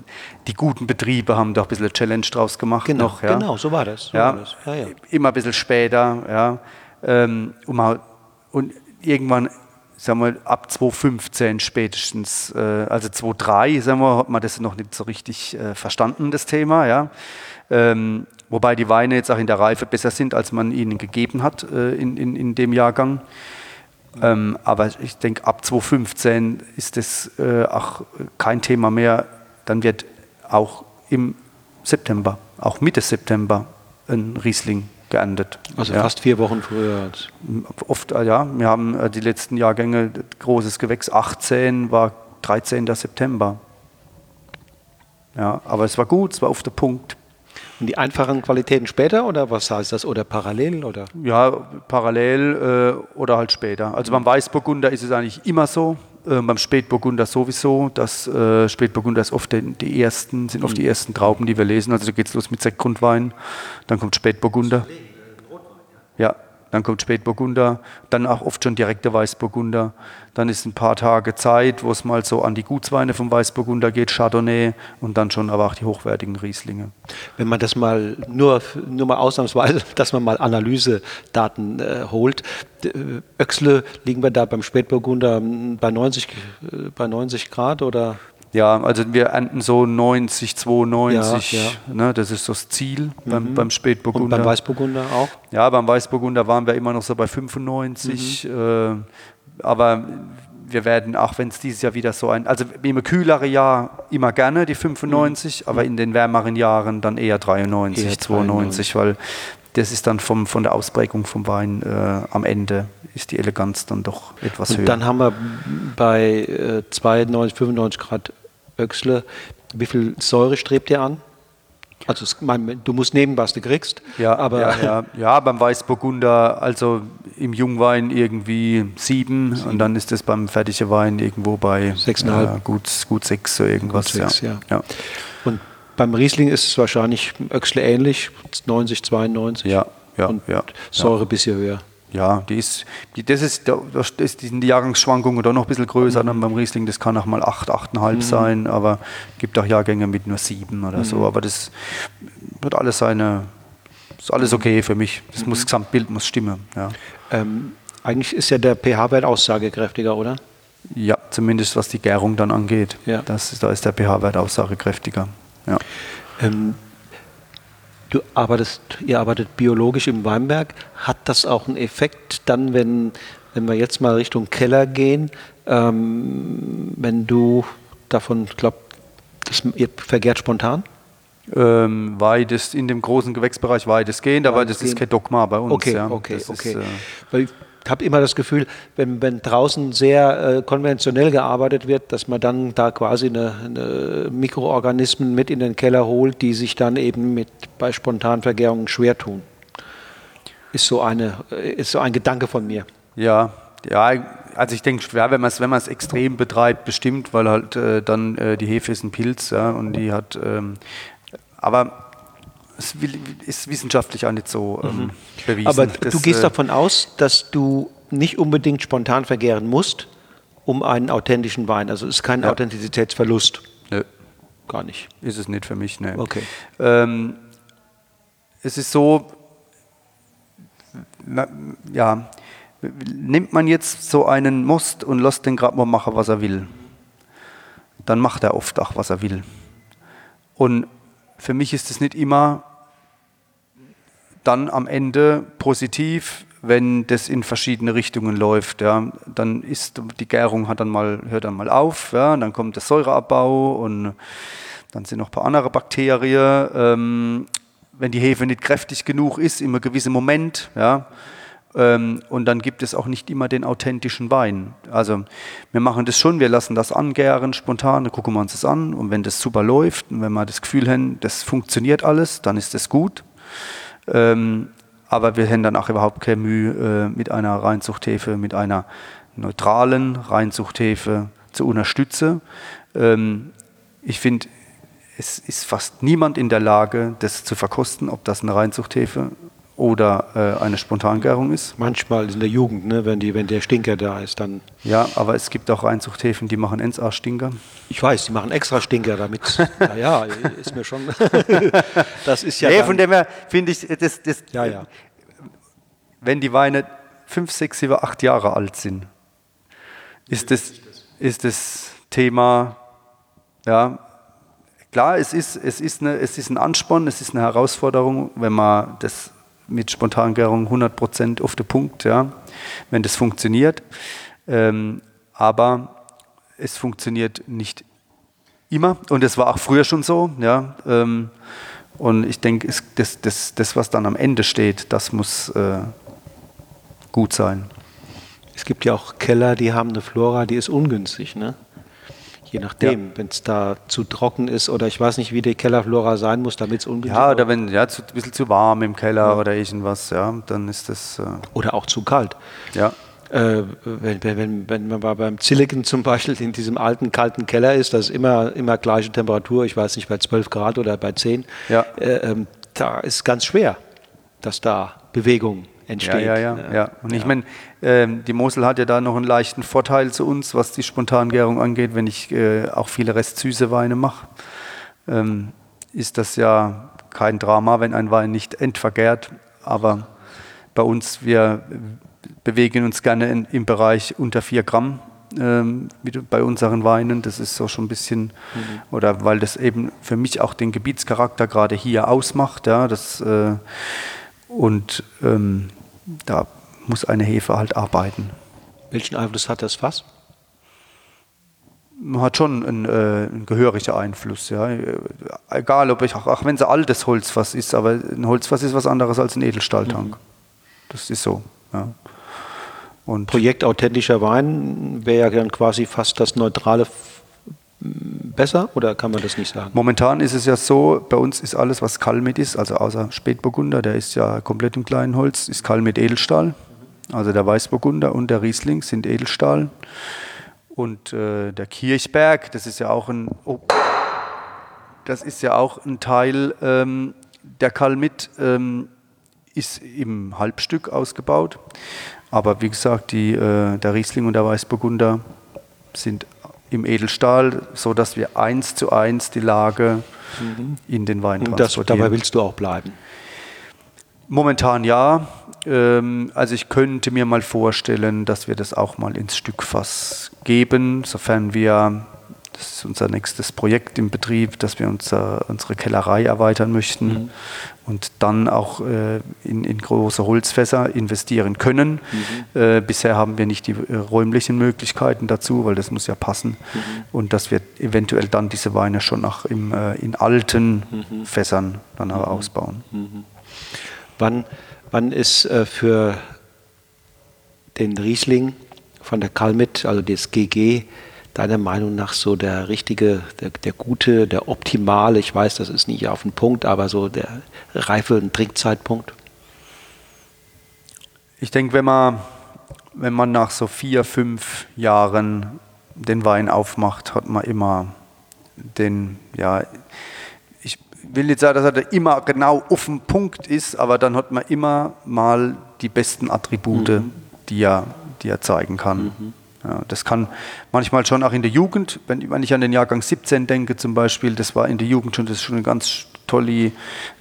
die guten Betriebe haben da ein bisschen eine Challenge draus gemacht. Genau, noch, ja. genau so war das. So ja, war das. Ja. Immer ein bisschen später. Ja. Ähm, und irgendwann, sagen wir, ab 2015 spätestens, äh, also 2003, sagen wir, hat man das noch nicht so richtig äh, verstanden, das Thema. Ja. Ähm, wobei die Weine jetzt auch in der Reife besser sind, als man ihnen gegeben hat äh, in, in, in dem Jahrgang. Ähm, aber ich denke, ab 2015 ist das äh, auch kein Thema mehr. Dann wird auch im September, auch Mitte September, ein Riesling geerntet. Also ja. fast vier Wochen früher. Oft, äh, ja. Wir haben äh, die letzten Jahrgänge, großes Gewächs 18 war 13. September. Ja, aber es war gut, es war auf der Punkt. Und die einfachen Qualitäten später oder was heißt das? Oder parallel? Oder? Ja, parallel äh, oder halt später. Also beim Weißburgunder ist es eigentlich immer so. Äh, beim Spätburgunder sowieso. Das äh, Spätburgunder ist oft die, die ersten, sind oft die mhm. ersten Trauben, die wir lesen. Also da geht es los mit Sektgrundwein, dann kommt Spätburgunder. Ja, dann kommt Spätburgunder, dann auch oft schon direkte Weißburgunder. Dann ist ein paar Tage Zeit, wo es mal so an die Gutsweine vom Weißburgunder geht, Chardonnay und dann schon aber auch die hochwertigen Rieslinge. Wenn man das mal nur, nur mal ausnahmsweise, dass man mal Analysedaten äh, holt, Öxle liegen wir da beim Spätburgunder bei 90, äh, bei 90 Grad oder? Ja, also wir ernten so 90, 92, ja, ja. Ne, das ist das Ziel beim, mhm. beim Spätburgunder. Und beim Weißburgunder auch? Ja, beim Weißburgunder waren wir immer noch so bei 95, mhm. äh, aber wir werden, auch wenn es dieses Jahr wieder so ein, also im kühleren Jahr immer gerne die 95, mhm. aber in den wärmeren Jahren dann eher 93, eher 92, 93. weil das ist dann vom, von der Ausprägung vom Wein äh, am Ende ist die Eleganz dann doch etwas und höher. Dann haben wir bei äh, 92, 95 Grad Öxle, wie viel Säure strebt ihr an? Also es, mein, du musst nehmen, was du kriegst. Ja, aber ja, ja. ja, beim Weißburgunder, also im Jungwein irgendwie sieben, sieben. und dann ist es beim fertigen Wein irgendwo bei sechseinhalb. Äh, gut, gut sechs so irgendwas. Gut sechs, ja. ja. Und beim Riesling ist es wahrscheinlich Öxle ähnlich, 90, 92. Ja, ja, und ja. Säure ein bisschen höher. Ja, die ist, die, das ist, das ist, die Jahrgangsschwankungen doch noch ein bisschen größer mhm. dann beim Riesling. Das kann auch mal 8, 8,5 mhm. sein, aber es gibt auch Jahrgänge mit nur 7 oder mhm. so. Aber das wird alles seine, ist alles okay für mich. Das muss, das mhm. Gesamtbild muss stimmen. Ja. Ähm, eigentlich ist ja der pH-Wert aussagekräftiger, oder? Ja, zumindest was die Gärung dann angeht. Ja. Das, da ist der pH-Wert aussagekräftiger. Ja. Ähm, Du arbeitest, ihr arbeitet biologisch im Weinberg. Hat das auch einen Effekt dann, wenn, wenn wir jetzt mal Richtung Keller gehen, ähm, wenn du davon glaubst, ihr vergärt spontan? Ähm, weitest in dem großen Gewächsbereich weitestgehend, aber das ist kein Dogma bei uns. Okay, ja. okay, das okay. Ist, äh habe immer das Gefühl, wenn, wenn draußen sehr äh, konventionell gearbeitet wird, dass man dann da quasi eine, eine, Mikroorganismen mit in den Keller holt, die sich dann eben mit bei Spontanvergärungen schwer tun. Ist so, eine, äh, ist so ein Gedanke von mir. Ja, ja, also ich denke, ja, wenn man es wenn extrem betreibt, bestimmt, weil halt äh, dann äh, die Hefe ist ein Pilz ja, und die hat, ähm, aber es ist wissenschaftlich auch nicht so ähm, mhm. bewiesen. Aber das, du gehst äh, davon aus, dass du nicht unbedingt spontan vergären musst, um einen authentischen Wein. Also es ist kein ja. Authentizitätsverlust. Nö. Gar nicht. Ist es nicht für mich, ne. Okay. Ähm, es ist so, ja, nimmt man jetzt so einen Most und lässt den gerade mal machen, was er will, dann macht er oft auch, was er will. Und für mich ist es nicht immer dann am Ende positiv, wenn das in verschiedene Richtungen läuft. Ja. Dann ist die Gärung hat dann mal, hört dann mal auf, ja, dann kommt der Säureabbau und dann sind noch ein paar andere Bakterien. Ähm, wenn die Hefe nicht kräftig genug ist, einem gewissen Moment, ja, ähm, und dann gibt es auch nicht immer den authentischen Wein. Also wir machen das schon, wir lassen das angären, spontan, dann gucken wir uns das an und wenn das super läuft und wenn wir das Gefühl haben, das funktioniert alles, dann ist das gut. Ähm, aber wir haben dann auch überhaupt keine Mühe, äh, mit einer Reinzuchthefe, mit einer neutralen Reinzuchthefe zu unterstützen. Ähm, ich finde, es ist fast niemand in der Lage, das zu verkosten, ob das eine Reinzuchthefe oder äh, eine Spontangärung ist. Manchmal in der Jugend, ne, wenn, die, wenn der Stinker da ist, dann. Ja, aber es gibt auch Reinzuchthäfen, die machen NSA-Stinker. Ich weiß, die machen extra Stinker damit. ja, ist mir schon. das ist ja. Nee, von dem her finde ich, das, das, ja, ja. wenn die Weine fünf, sechs, sieben, acht Jahre alt sind, ist das, ist das Thema, ja, klar, es ist, es, ist eine, es ist ein Ansporn, es ist eine Herausforderung, wenn man das mit Spontangärung 100% auf den Punkt, ja, wenn das funktioniert. Ähm, aber es funktioniert nicht immer und es war auch früher schon so. Ja, ähm, und ich denke, das, das, das, was dann am Ende steht, das muss äh, gut sein. Es gibt ja auch Keller, die haben eine Flora, die ist ungünstig. Ne? Je nachdem, ja. wenn es da zu trocken ist oder ich weiß nicht, wie die Kellerflora sein muss, damit es ungünstig Ja, oder wenn ja, zu, ein bisschen zu warm im Keller ja. oder irgendwas, ja, dann ist das. Äh oder auch zu kalt. Ja. Äh, wenn, wenn, wenn man beim Zilliken zum Beispiel in diesem alten, kalten Keller ist, das ist immer, immer gleiche Temperatur, ich weiß nicht, bei 12 Grad oder bei 10, ja. äh, ähm, da ist ganz schwer, dass da Bewegung entsteht. Ja, ja, ja. ja. Und ich meine, ähm, die Mosel hat ja da noch einen leichten Vorteil zu uns, was die Spontangärung angeht, wenn ich äh, auch viele restsüße Weine mache. Ähm, ist das ja kein Drama, wenn ein Wein nicht entvergärt. Aber bei uns, wir bewegen uns gerne in, im Bereich unter 4 Gramm ähm, bei unseren Weinen. Das ist so schon ein bisschen, mhm. oder weil das eben für mich auch den Gebietscharakter gerade hier ausmacht. Ja, das, äh, und ähm, da muss eine Hefe halt arbeiten. Welchen Einfluss hat das Fass? hat schon einen, äh, einen gehörigen Einfluss. Ja. Egal, ob ich, auch, auch wenn es ein altes Holzfass ist, aber ein Holzfass ist was anderes als ein Edelstahltank. Mhm. Das ist so. Ja. Und Projekt authentischer Wein wäre ja dann quasi fast das neutrale besser oder kann man das nicht sagen? Momentan ist es ja so, bei uns ist alles, was Kalmit ist, also außer Spätburgunder, der ist ja komplett im kleinen Holz, ist Kalmit Edelstahl. Also der Weißburgunder und der Riesling sind Edelstahl. Und äh, der Kirchberg, das ist ja auch ein, oh, das ist ja auch ein Teil ähm, der Kalmit, ähm, ist im Halbstück ausgebaut. Aber wie gesagt, die, äh, der Riesling und der Weißburgunder sind im Edelstahl, so dass wir eins zu eins die Lage mhm. in den Wein transportieren. Und dabei willst du auch bleiben? Momentan ja. Ähm, also ich könnte mir mal vorstellen, dass wir das auch mal ins Stückfass geben, sofern wir, das ist unser nächstes Projekt im Betrieb, dass wir unser, unsere Kellerei erweitern möchten mhm. und dann auch äh, in, in, große Holzfässer investieren können. Mhm. Äh, bisher haben wir nicht die äh, räumlichen Möglichkeiten dazu, weil das muss ja passen. Mhm. Und dass wir eventuell dann diese Weine schon nach im, äh, in alten mhm. Fässern dann mhm. ausbauen. Mhm. Wann Wann ist äh, für den Riesling von der Kalmit, also das GG, deiner Meinung nach so der richtige, der, der, gute, der optimale, ich weiß, das ist nicht auf den Punkt, aber so der reife und Trinkzeitpunkt? Ich denke, wenn man, wenn man nach so vier, fünf Jahren den Wein aufmacht, hat man immer den, ja, will nicht sagen, dass er immer genau auf dem Punkt ist, aber dann hat man immer mal die besten Attribute, mhm. die, er, die er zeigen kann. Mhm. Ja, das kann manchmal schon auch in der Jugend, wenn, wenn, ich an den Jahrgang 17 denke zum Beispiel, das war in der Jugend schon, das ist schon eine ganz tolle,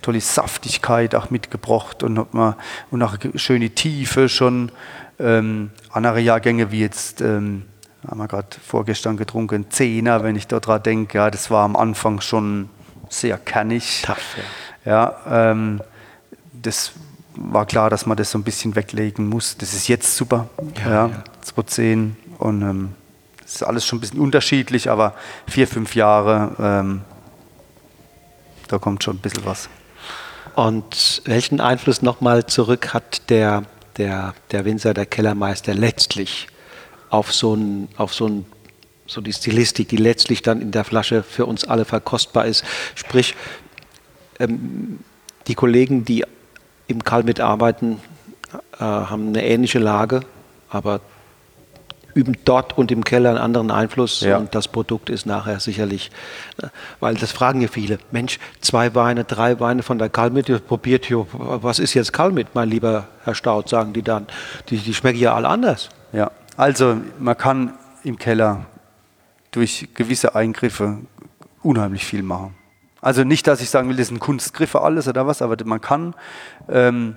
tolle Saftigkeit auch mitgebracht und, hat man, und auch schöne Tiefe schon. Ähm, andere Jahrgänge wie jetzt, ähm, haben wir gerade vorgestern getrunken, Zehner, wenn ich daran denke, ja, das war am Anfang schon sehr kernig. Tough, ja, ja ähm, das war klar, dass man das so ein bisschen weglegen muss. Das ist jetzt super. Ja, ja. 210 und ähm, es ähm, ist alles schon ein bisschen unterschiedlich, aber vier, fünf Jahre, ähm, da kommt schon ein bisschen was. Und welchen Einfluss nochmal zurück hat der, der, der Winzer, der Kellermeister letztlich auf so ein, auf so ein so die Stilistik, die letztlich dann in der Flasche für uns alle verkostbar ist. Sprich, ähm, die Kollegen, die im Karl mitarbeiten, äh, haben eine ähnliche Lage, aber üben dort und im Keller einen anderen Einfluss ja. und das Produkt ist nachher sicherlich, äh, weil das fragen ja viele, Mensch, zwei Weine, drei Weine von der Kalmit, probiert hier, was ist jetzt Kalmit, mein lieber Herr Staud, sagen die dann, die, die schmecken ja alle anders. Ja, also man kann im Keller durch gewisse Eingriffe unheimlich viel machen. Also nicht, dass ich sagen will, das sind Kunstgriffe alles oder was, aber man kann, ähm,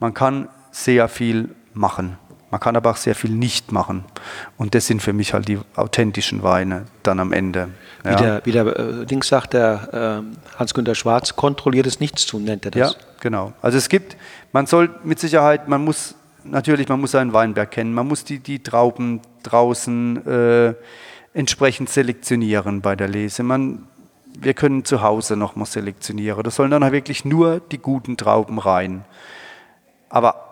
man kann sehr viel machen. Man kann aber auch sehr viel nicht machen. Und das sind für mich halt die authentischen Weine dann am Ende. Ja. Wie der, wie der äh, Dings sagt, der äh, Hans-Günter Schwarz, kontrolliertes Nichtstun nennt er das. Ja, genau. Also es gibt, man soll mit Sicherheit, man muss natürlich, man muss seinen Weinberg kennen, man muss die, die Trauben draußen äh, entsprechend selektionieren bei der Lese. Man, wir können zu Hause nochmal selektionieren. Da sollen dann halt wirklich nur die guten Trauben rein. Aber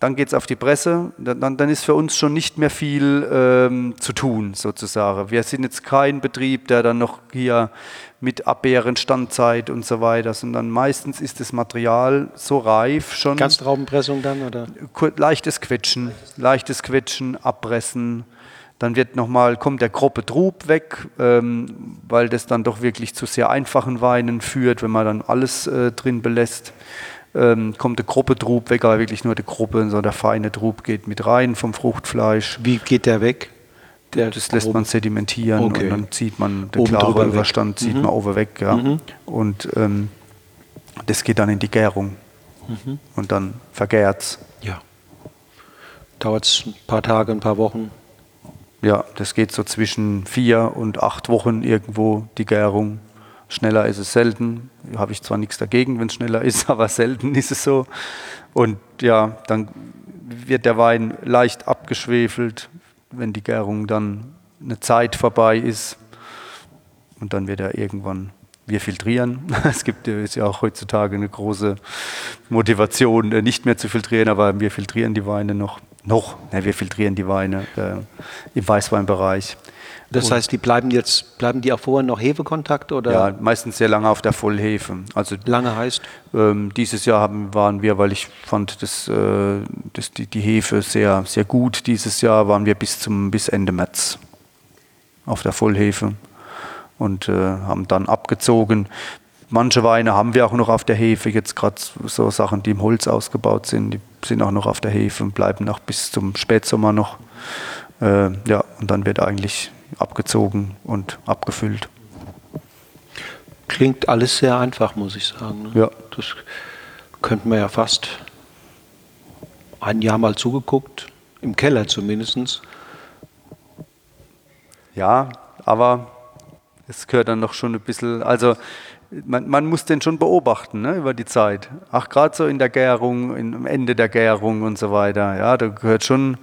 dann geht es auf die Presse, dann, dann, ist für uns schon nicht mehr viel ähm, zu tun, sozusagen. Wir sind jetzt kein Betrieb, der dann noch hier mit Abbeeren, Standzeit und so weiter, sondern meistens ist das Material so reif schon. Ganztraubenpressung dann, oder? Leichtes Quetschen, leichtes Quetschen, Abpressen, dann wird noch mal, kommt der grobe Trub weg, ähm, weil das dann doch wirklich zu sehr einfachen Weinen führt, wenn man dann alles äh, drin belässt. Ähm, kommt der Gruppe Trub weg, aber wirklich nur der Gruppe, sondern der feine Trub geht mit rein vom Fruchtfleisch. Wie geht der weg? Der das lässt man sedimentieren Okay. und dann zieht man den Oben klaren. Überstand zieht man oben weg. Ja. Mhm. Und ähm, das geht dann in die Gärung Mhm. und dann vergärt's. Ja. Dauert es ein paar Tage, ein paar Wochen? Ja, das geht so zwischen vier und acht Wochen irgendwo, die Gärung. Schneller ist es selten. Habe ich zwar nichts dagegen, wenn es schneller ist, aber selten ist es so. Und ja, dann wird der Wein leicht abgeschwefelt, wenn die Gärung dann eine Zeit vorbei ist. Und dann wird er irgendwann, wir filtrieren. Es gibt ist ja auch heutzutage eine große Motivation, äh, nicht mehr zu filtrieren, aber wir filtrieren die Weine noch. Noch, ne, wir filtrieren die Weine äh, im Weißweinbereich. Das heißt, die bleiben jetzt, bleiben die auch vorher noch Hefekontakt oder Ja, meistens sehr lange auf der Vollhefe. Also lange heißt? ähm, dieses Jahr haben, waren wir, weil ich fand das, äh, das, die, die Hefe sehr, sehr gut. Dieses Jahr waren wir bis zum bis Ende März auf der Vollhefe und äh, haben dann abgezogen. Manche Weine haben wir auch noch auf der Hefe, jetzt gerade so Sachen, die im Holz ausgebaut sind, die sind auch noch auf der Hefe und bleiben auch bis zum Spätsommer noch. Äh, ja, und dann wird eigentlich abgezogen und abgefüllt. Klingt alles sehr einfach, muss ich sagen. Ne? Ja. Das könnte man ja fast ein Jahr mal zugeguckt, im Keller zumindest. Ja, aber es gehört dann noch schon ein bisschen, also man, man muss den schon beobachten ne, über die Zeit. Ach, gerade so in der Gärung, in, am Ende der Gärung und so weiter. Ja, da gehört schon,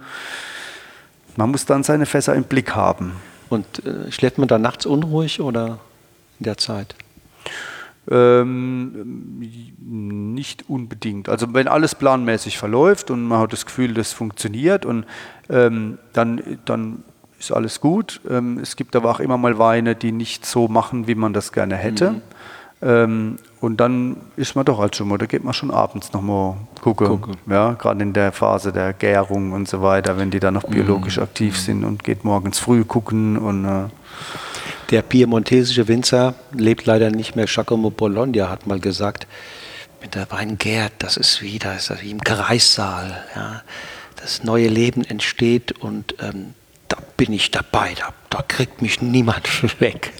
man muss dann seine Fässer im Blick haben. Und äh, schläft man da nachts unruhig oder in der Zeit? Ähm, nicht unbedingt. Also wenn alles planmäßig verläuft und man hat das Gefühl, das funktioniert und ähm, dann, dann ist alles gut. Ähm, es gibt aber auch immer mal Weine, die nicht so machen, wie man das gerne hätte. Ähm, und dann ist man doch halt schon mal, da geht man schon abends nochmal gucken. Gucken. Ja, gerade in der Phase der Gärung und so weiter, wenn die dann noch biologisch aktiv sind und geht morgens früh gucken und äh, Der piemontesische Winzer lebt leider nicht mehr. Giacomo Bologna hat mal gesagt, wenn der Wein gärt, das ist wie, das ist wie im Kreissaal. Ja. Das neue Leben entsteht und ähm, da bin ich dabei. Da, da kriegt mich niemand weg.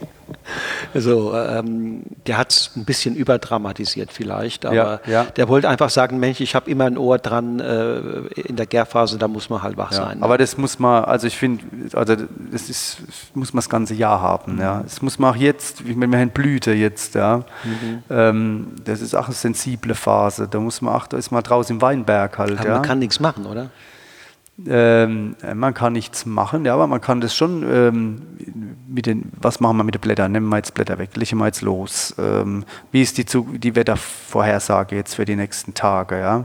Also, ähm, der hat es ein bisschen überdramatisiert vielleicht, aber Ja, ja. der wollte einfach sagen, Mensch, ich habe immer ein Ohr dran äh, in der Gärphase, da muss man halt wach Ja, sein. ne? aber das muss man, also ich finde, also das ist, muss man das ganze Jahr haben. Ja. Das muss man auch jetzt, wie wir haben Blüte jetzt, ja. Mhm. Ähm, das ist auch eine sensible Phase. Da muss man auch, da ist man draußen im Weinberg halt. aber ja. man kann nichts machen, oder? Ähm, man kann nichts machen, ja, aber man kann das schon ähm, mit den, was machen wir mit den Blättern? Nehmen wir jetzt Blätter weg, legen wir jetzt los. Ähm, wie ist die, die Wettervorhersage jetzt für die nächsten Tage? Ja?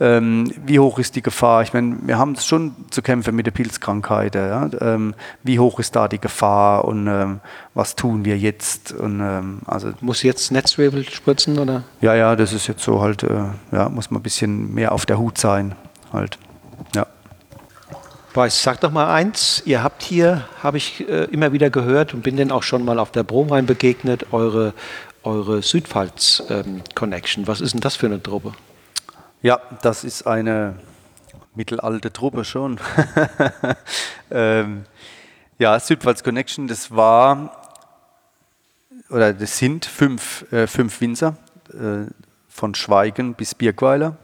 Ähm, wie hoch ist die Gefahr? Ich meine, wir haben schon zu kämpfen mit der Pilzkrankheit. Ja? Ähm, wie hoch ist da die Gefahr und ähm, was tun wir jetzt? Und, also Muss jetzt Netzwirbel spritzen, oder? ja, ja, das ist jetzt so halt, äh, ja, muss man ein bisschen mehr auf der Hut sein, halt. Ja. Weiß, sag doch mal eins, ihr habt hier, habe ich äh, immer wieder gehört und bin denn auch schon mal auf der Bromwein begegnet, eure, eure Südpfalz-Connection. Was ist denn das für eine Truppe? Ja, das ist eine mittelalte Truppe schon. ähm, ja, Südpfalz Connection, das war, oder das sind fünf, äh, fünf Winzer, äh, von Schweigen bis Birkweiler.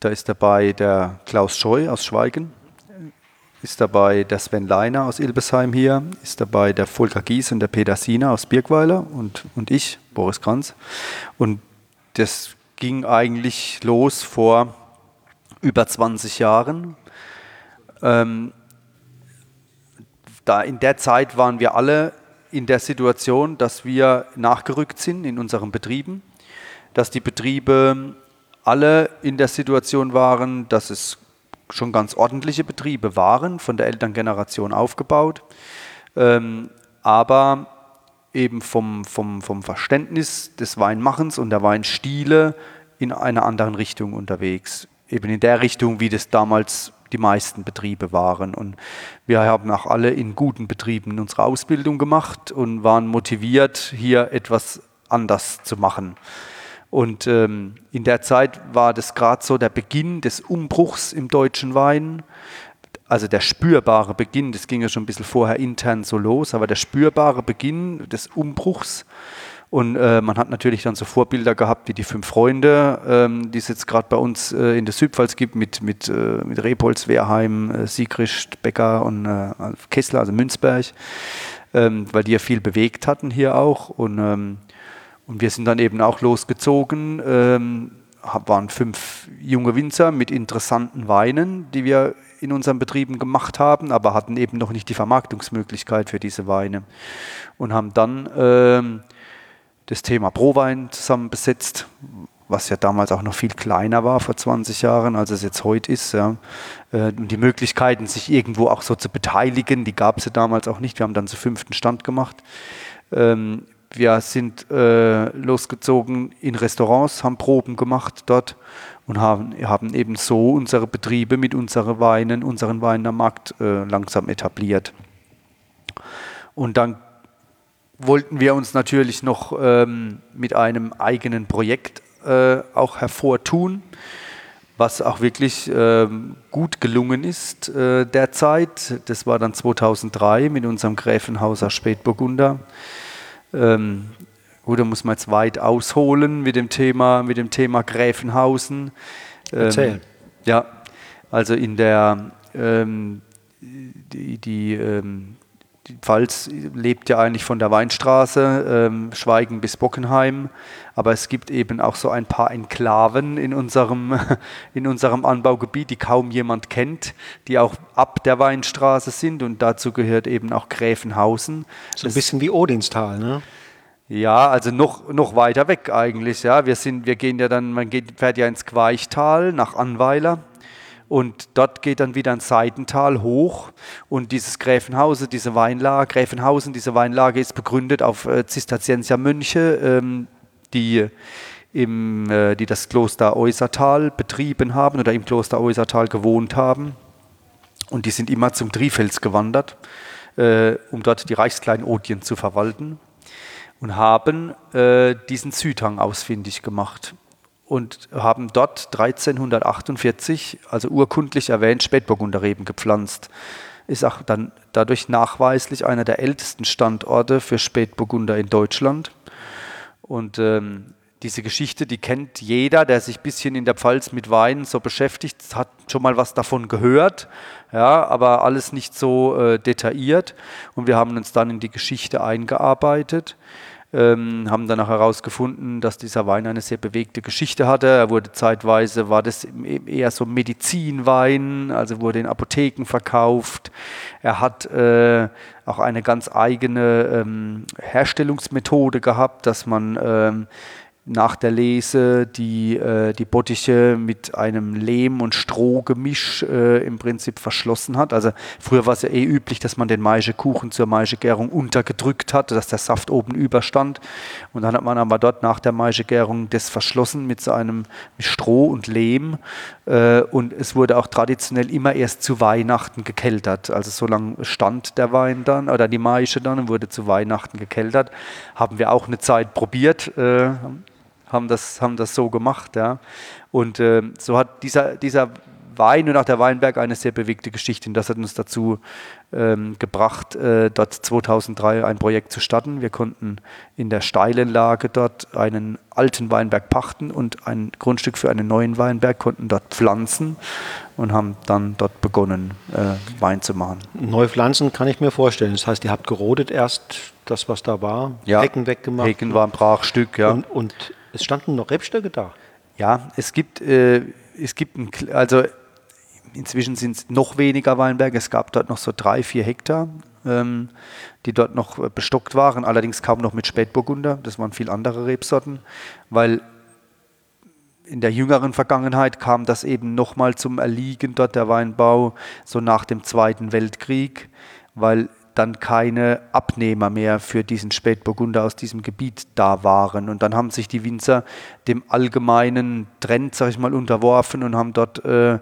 Da ist dabei der Klaus Scheu aus Schweigen, ist dabei der Sven Leiner aus Ilbesheim hier, ist dabei der Volker Gies und der Peter Siener aus Birkweiler und, und ich, Boris Kranz. Und das ging eigentlich los vor über 20 Jahren. Ähm, da in der Zeit waren wir alle in der Situation, dass wir nachgerückt sind in unseren Betrieben, dass die Betriebe alle in der Situation waren, dass es schon ganz ordentliche Betriebe waren, von der Elterngeneration aufgebaut, ähm, aber eben vom, vom, vom Verständnis des Weinmachens und der Weinstile in einer anderen Richtung unterwegs. Eben in der Richtung, wie das damals die meisten Betriebe waren. Und wir haben auch alle in guten Betrieben unsere Ausbildung gemacht und waren motiviert, hier etwas anders zu machen. Und ähm, in der Zeit war das gerade so der Beginn des Umbruchs im deutschen Wein. Also der spürbare Beginn, das ging ja schon ein bisschen vorher intern so los, aber der spürbare Beginn des Umbruchs. Und äh, man hat natürlich dann so Vorbilder gehabt wie die fünf Freunde, ähm, die es jetzt gerade bei uns äh, in der Südpfalz gibt, mit, mit, äh, mit Repolz, Wehrheim, äh, Siegrist, Becker und äh, Kessler, also Münzberg, ähm, weil die ja viel bewegt hatten hier auch. Und ähm, und wir sind dann eben auch losgezogen, ähm, waren fünf junge Winzer mit interessanten Weinen, die wir in unseren Betrieben gemacht haben, aber hatten eben noch nicht die Vermarktungsmöglichkeit für diese Weine. Und haben dann ähm, das Thema Prowein zusammen besetzt, was ja damals auch noch viel kleiner war vor 20 Jahren, als es jetzt heute ist. Ja. Äh, und die Möglichkeiten, sich irgendwo auch so zu beteiligen, die gab es ja damals auch nicht. Wir haben dann zu fünften Stand gemacht. Ähm, wir sind äh, losgezogen in Restaurants, haben Proben gemacht dort und haben, haben eben so unsere Betriebe mit unseren Weinen, unseren Weinen am Markt äh, langsam etabliert. Und dann wollten wir uns natürlich noch ähm, mit einem eigenen Projekt äh, auch hervortun, was auch wirklich ähm, gut gelungen ist äh, derzeit. Das war dann 2003 mit unserem Gräfenhauser Spätburgunder. Ähm, gut, da muss man jetzt weit ausholen mit dem Thema, mit dem Thema Gräfenhausen. Ähm, Erzähl. Ja, also in der ähm, die, die, ähm, die Pfalz lebt ja eigentlich von der Weinstraße, ähm, Schweigen bis Bockenheim, aber es gibt eben auch so ein paar Enklaven in unserem, in unserem Anbaugebiet, die kaum jemand kennt, die auch ab der Weinstraße sind und dazu gehört eben auch Gräfenhausen. So ein bisschen wie Odinstal, ne? Ja, also noch, noch weiter weg eigentlich. Ja, wir sind, wir gehen ja dann, man geht, fährt ja ins Queichtal nach Anweiler und dort geht dann wieder ein Seitental hoch. Und dieses Gräfenhausen, diese Weinlage, Gräfenhausen, diese Weinlage ist begründet auf äh, Zisterziensermönche, ähm, die, im, äh, die das Kloster Eusertal betrieben haben oder im Kloster Eusertal gewohnt haben. Und die sind immer zum Trifels gewandert, äh, um dort die Reichskleinodien zu verwalten und haben äh, diesen Südhang ausfindig gemacht und haben dort 1348, also urkundlich erwähnt, Spätburgunderreben gepflanzt. Ist auch dann dadurch nachweislich einer der ältesten Standorte für Spätburgunder in Deutschland. Und ähm, diese Geschichte, die kennt jeder, der sich ein bisschen in der Pfalz mit Wein so beschäftigt, hat schon mal was davon gehört, ja, aber alles nicht so äh, detailliert. Und wir haben uns dann in die Geschichte eingearbeitet ähm, haben danach herausgefunden, dass dieser Wein eine sehr bewegte Geschichte hatte. Er wurde zeitweise, war das eher so Medizinwein, also wurde in Apotheken verkauft. Er hat äh, auch eine ganz eigene ähm, Herstellungsmethode gehabt, dass man ähm, nach der Lese die, äh, die Bottiche mit einem Lehm- und Strohgemisch äh, im Prinzip verschlossen hat. Also früher war es ja eh üblich, dass man den Maischekuchen zur Maischegärung untergedrückt hat, dass der Saft oben überstand. Und dann hat man aber dort nach der Maischegärung das verschlossen mit so einem mit Stroh und Lehm. Äh, und es wurde auch traditionell immer erst zu Weihnachten gekeltert. Also so lange stand der Wein dann oder die Maische dann und wurde zu Weihnachten gekeltert. Haben wir auch eine Zeit probiert äh, haben das, haben das so gemacht. Ja. Und äh, so hat dieser, dieser Wein und auch der Weinberg eine sehr bewegte Geschichte. Und das hat uns dazu ähm, gebracht, äh, dort 2003 ein Projekt zu starten. Wir konnten in der steilen Lage dort einen alten Weinberg pachten und ein Grundstück für einen neuen Weinberg, konnten dort pflanzen und haben dann dort begonnen, äh, Wein zu machen. Neu pflanzen kann ich mir vorstellen. Das heißt, ihr habt gerodet erst das, was da war, ja, Hecken weggemacht. Hecken war ein Brachstück, ja. Und, und es standen noch Rebstöcke da. Ja, es gibt, äh, es gibt ein, also inzwischen sind es noch weniger Weinberge. Es gab dort noch so drei, vier Hektar, ähm, die dort noch bestockt waren, allerdings kaum noch mit Spätburgunder. Das waren viel andere Rebsorten, weil in der jüngeren Vergangenheit kam das eben nochmal zum Erliegen dort der Weinbau, so nach dem Zweiten Weltkrieg, weil dann keine Abnehmer mehr für diesen Spätburgunder aus diesem Gebiet da waren. Und dann haben sich die Winzer dem allgemeinen Trend, sag ich mal, unterworfen und haben dort äh,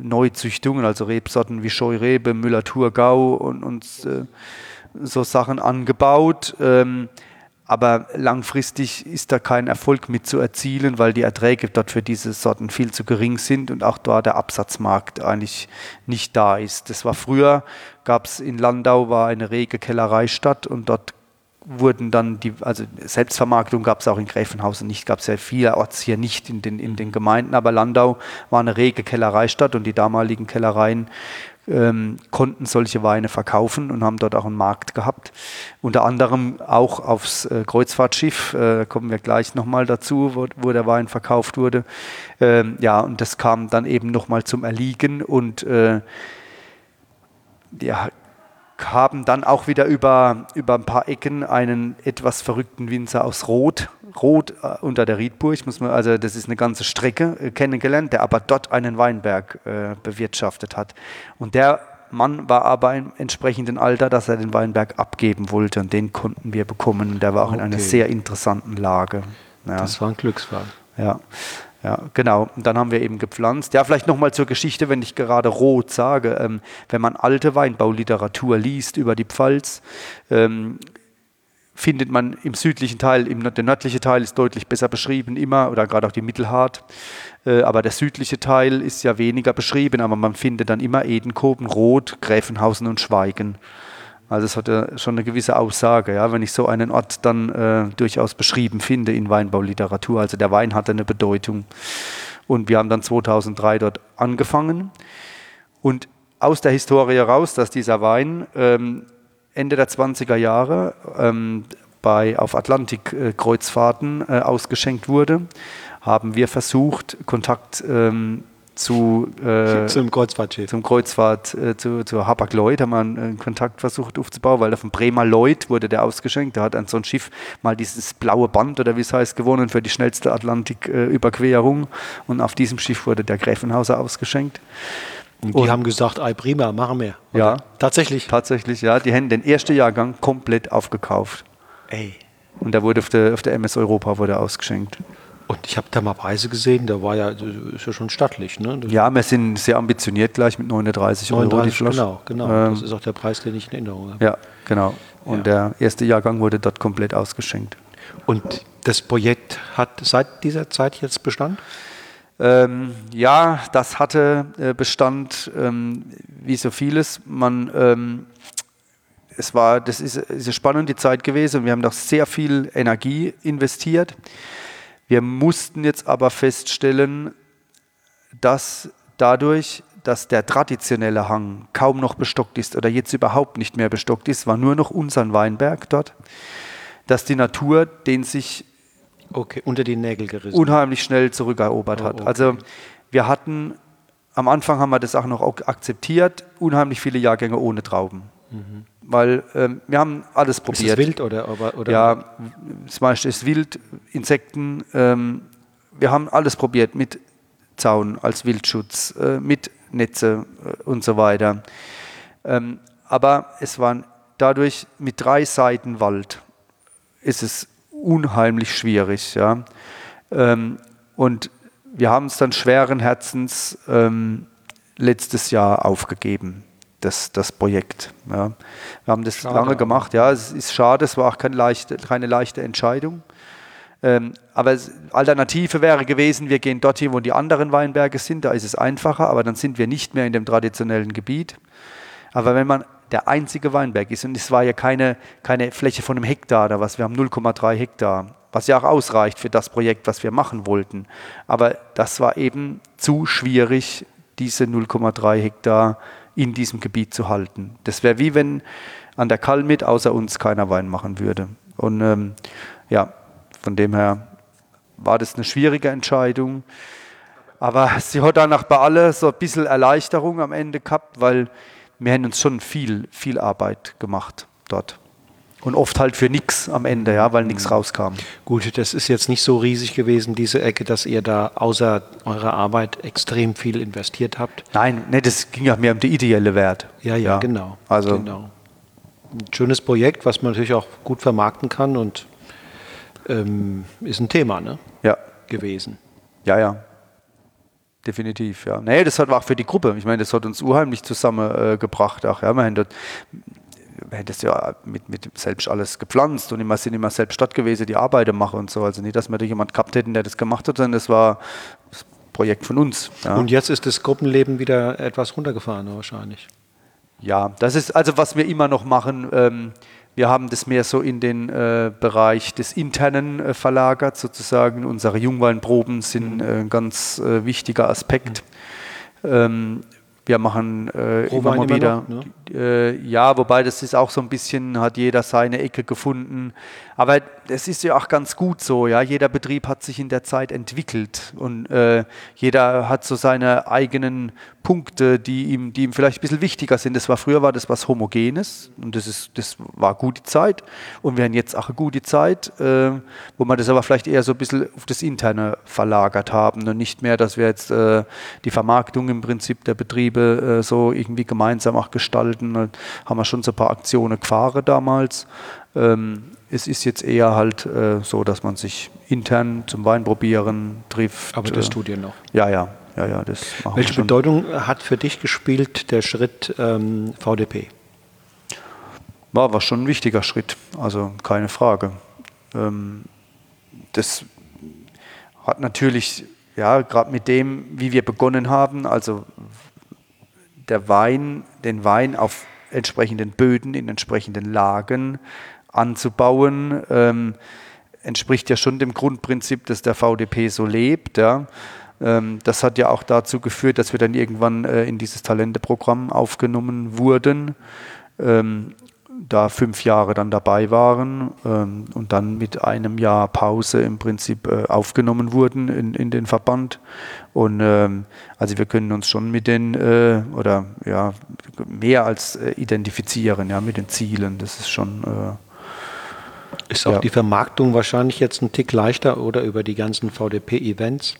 Neuzüchtungen, also Rebsorten wie Scheurebe, Müller-Thurgau und, und äh, so Sachen angebaut. Ähm, aber langfristig ist da kein Erfolg mit zu erzielen, weil die Erträge dort für diese Sorten viel zu gering sind und auch da der Absatzmarkt eigentlich nicht da ist. Das war früher, gab es in Landau war eine rege Kellereistadt und dort wurden dann die, also Selbstvermarktung gab es auch in Gräfenhausen nicht, gab es ja vielerorts hier nicht in den, in den Gemeinden, aber Landau war eine rege Kellereistadt und die damaligen Kellereien ähm, konnten solche Weine verkaufen und haben dort auch einen Markt gehabt. Unter anderem auch aufs äh, Kreuzfahrtschiff, äh, kommen wir gleich nochmal dazu, wo, wo, der Wein verkauft wurde. Ähm, ja, und das kam dann eben nochmal zum Erliegen und äh, ja, haben dann auch wieder über, über ein paar Ecken einen etwas verrückten Winzer aus Rot, Rot äh, unter der Riedburg, muss man, also das ist eine ganze Strecke äh, kennengelernt, der aber dort einen Weinberg äh, bewirtschaftet hat. Und der Mann war aber im entsprechenden Alter, dass er den Weinberg abgeben wollte und den konnten wir bekommen. Der war auch okay. in einer sehr interessanten Lage. Ja. Das war ein Glücksfall. Ja. Ja, genau. Und dann haben wir eben gepflanzt. Ja, vielleicht nochmal zur Geschichte, wenn ich gerade rot sage. Ähm, wenn man alte Weinbauliteratur liest über die Pfalz, ähm, findet man im südlichen Teil, im, der nördliche Teil ist deutlich besser beschrieben immer, oder gerade auch die Mittelhart. Äh, aber der südliche Teil ist ja weniger beschrieben, aber man findet dann immer Edenkoben, Rot, Gräfenhausen und Schweigen. Also es hat ja schon eine gewisse Aussage, ja, wenn ich so einen Ort dann äh, durchaus beschrieben finde in Weinbauliteratur. Also der Wein hatte eine Bedeutung. Und wir haben dann 2003 dort angefangen. Und aus der Historie heraus, dass dieser Wein ähm, Ende der 20er Jahre ähm, bei, auf Atlantikkreuzfahrten äh, ausgeschenkt wurde, haben wir versucht, Kontakt ähm, zu, äh, zum Kreuzfahrtschiff. Zum Kreuzfahrt, äh, zu, zu Hapag Lloyd haben wir einen Kontakt versucht aufzubauen, weil von Bremer Lloyd wurde der ausgeschenkt. Da hat an so ein Schiff mal dieses blaue Band oder wie es heißt gewonnen für die schnellste Atlantiküberquerung. Äh, und auf diesem Schiff wurde der Gräfenhauser ausgeschenkt. Und die und, haben gesagt, ei prima, machen wir. Ja. Tatsächlich? Tatsächlich, ja. Die haben den ersten Jahrgang komplett aufgekauft. Ey. Und der wurde auf der, auf der MS Europa wurde ausgeschenkt. Und ich habe da mal Preise gesehen, da war ja, ist ja schon stattlich. Ne? ja, wir sind sehr ambitioniert gleich mit 39, 39 Euro. Genau, genau. Ähm, das ist auch der Preis, den ich in Erinnerung habe. Ja, genau. Und ja. der erste Jahrgang wurde dort komplett ausgeschenkt. Und das Projekt hat seit dieser Zeit jetzt Bestand? Ähm, ja, das hatte äh, Bestand ähm, wie so vieles. Man, ähm, es war, das ist, ist eine spannende Zeit gewesen und wir haben doch sehr viel Energie investiert. Wir mussten jetzt aber feststellen, dass dadurch, dass der traditionelle Hang kaum noch bestockt ist oder jetzt überhaupt nicht mehr bestockt ist, war nur noch unser Weinberg dort, dass die Natur den sich okay, unter die Nägel gerissen unheimlich schnell zurückerobert oh, hat. Okay. Also wir hatten, am Anfang haben wir das auch noch akzeptiert, unheimlich viele Jahrgänge ohne Trauben. Mhm weil ähm, wir haben alles probiert. Ist das wild oder, oder? Ja, zum Beispiel ist wild, Insekten. Ähm, wir haben alles probiert mit Zaun als Wildschutz, äh, mit Netze äh, und so weiter. Ähm, aber es waren dadurch mit drei Seiten Wald ist es unheimlich schwierig. Ja? Ähm, und wir haben es dann schweren Herzens ähm, letztes Jahr aufgegeben das, das Projekt. Ja. Wir haben das schade, lange gemacht, ja, es ist schade, es war auch keine leichte, keine leichte Entscheidung. Ähm, aber Alternative wäre gewesen, wir gehen dorthin, wo die anderen Weinberge sind, da ist es einfacher, aber dann sind wir nicht mehr in dem traditionellen Gebiet. Aber wenn man der einzige Weinberg ist, und es war ja keine, keine Fläche von einem Hektar oder was, wir haben 0,3 Hektar, was ja auch ausreicht für das Projekt, was wir machen wollten. Aber das war eben zu schwierig, diese 0,3 Hektar in diesem Gebiet zu halten. Das wäre wie wenn an der Kalmit außer uns keiner Wein machen würde. Und ähm, ja, von dem her war das eine schwierige Entscheidung. Aber sie hat danach bei alle so ein bisschen Erleichterung am Ende gehabt, weil wir haben uns schon viel, viel Arbeit gemacht dort. Und oft halt für nichts am Ende, ja, weil nichts rauskam. Gut, das ist jetzt nicht so riesig gewesen, diese Ecke, dass ihr da außer eurer Arbeit extrem viel investiert habt. Nein, nee, das ging ja mehr um die ideelle Wert. Ja, ja, ja. genau. Also genau. Ein schönes Projekt, was man natürlich auch gut vermarkten kann und ähm, ist ein Thema, ne? Ja. Gewesen. Ja, ja. Definitiv, ja. Nee, das hat auch für die Gruppe. Ich meine, das hat uns unheimlich zusammengebracht. Äh, auch, ja, wir haben das ja mit, mit selbst alles gepflanzt und immer sind immer selbst dort gewesen, die Arbeiter machen und so. Also nicht, dass wir da jemand gehabt hätten, der das gemacht hat, sondern das war das Projekt von uns. Ja. Und jetzt ist das Gruppenleben wieder etwas runtergefahren wahrscheinlich. Ja, das ist also, was wir immer noch machen. Ähm, wir haben das mehr so in den äh, Bereich des Internen äh, verlagert, sozusagen. Unsere Jungweinproben sind äh, ein ganz äh, wichtiger Aspekt. Mhm. Ähm, wir machen äh, immer mal wieder. Noch, ne? äh, ja, wobei das ist auch so ein bisschen, hat jeder seine Ecke gefunden. Aber es ist ja auch ganz gut so, ja. Jeder Betrieb hat sich in der Zeit entwickelt und äh, jeder hat so seine eigenen Punkte, die ihm, die ihm vielleicht ein bisschen wichtiger sind. Das war früher war das was Homogenes und das ist, das war gute Zeit und wir haben jetzt auch eine gute Zeit, äh, wo wir das aber vielleicht eher so ein bisschen auf das Interne verlagert haben und nicht mehr, dass wir jetzt äh, die Vermarktung im Prinzip der Betriebe äh, so irgendwie gemeinsam auch gestalten. Da haben wir schon so ein paar Aktionen gefahren damals. Ähm, es ist jetzt eher halt äh, so, dass man sich intern zum Weinprobieren trifft. Aber das tut ihr noch. Ja, ja, ja, ja, das Welche Bedeutung hat für dich gespielt der Schritt ähm, VDP? War, war schon ein wichtiger Schritt, also keine Frage. Ähm, das hat natürlich, ja, gerade mit dem, wie wir begonnen haben, also der Wein, den Wein auf entsprechenden Böden, in entsprechenden Lagen anzubauen, ähm, entspricht ja schon dem Grundprinzip, dass der VDP so lebt. Ja. Ähm, das hat ja auch dazu geführt, dass wir dann irgendwann äh, in dieses Talenteprogramm aufgenommen wurden, ähm, da fünf Jahre dann dabei waren ähm, und dann mit einem Jahr Pause im Prinzip äh, aufgenommen wurden in, in den Verband. Und also wir können uns schon mit den äh, oder ja mehr als identifizieren, ja, mit den Zielen. Das ist schon ist auch ja. die Vermarktung wahrscheinlich jetzt ein Tick leichter oder über die ganzen VDP-Events?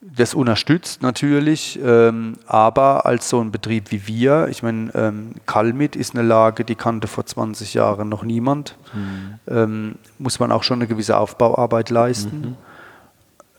Das unterstützt natürlich, ähm, aber als so ein Betrieb wie wir, ich meine, ähm, Kalmit ist eine Lage, die kannte vor 20 Jahren noch niemand, mhm. ähm, muss man auch schon eine gewisse Aufbauarbeit leisten,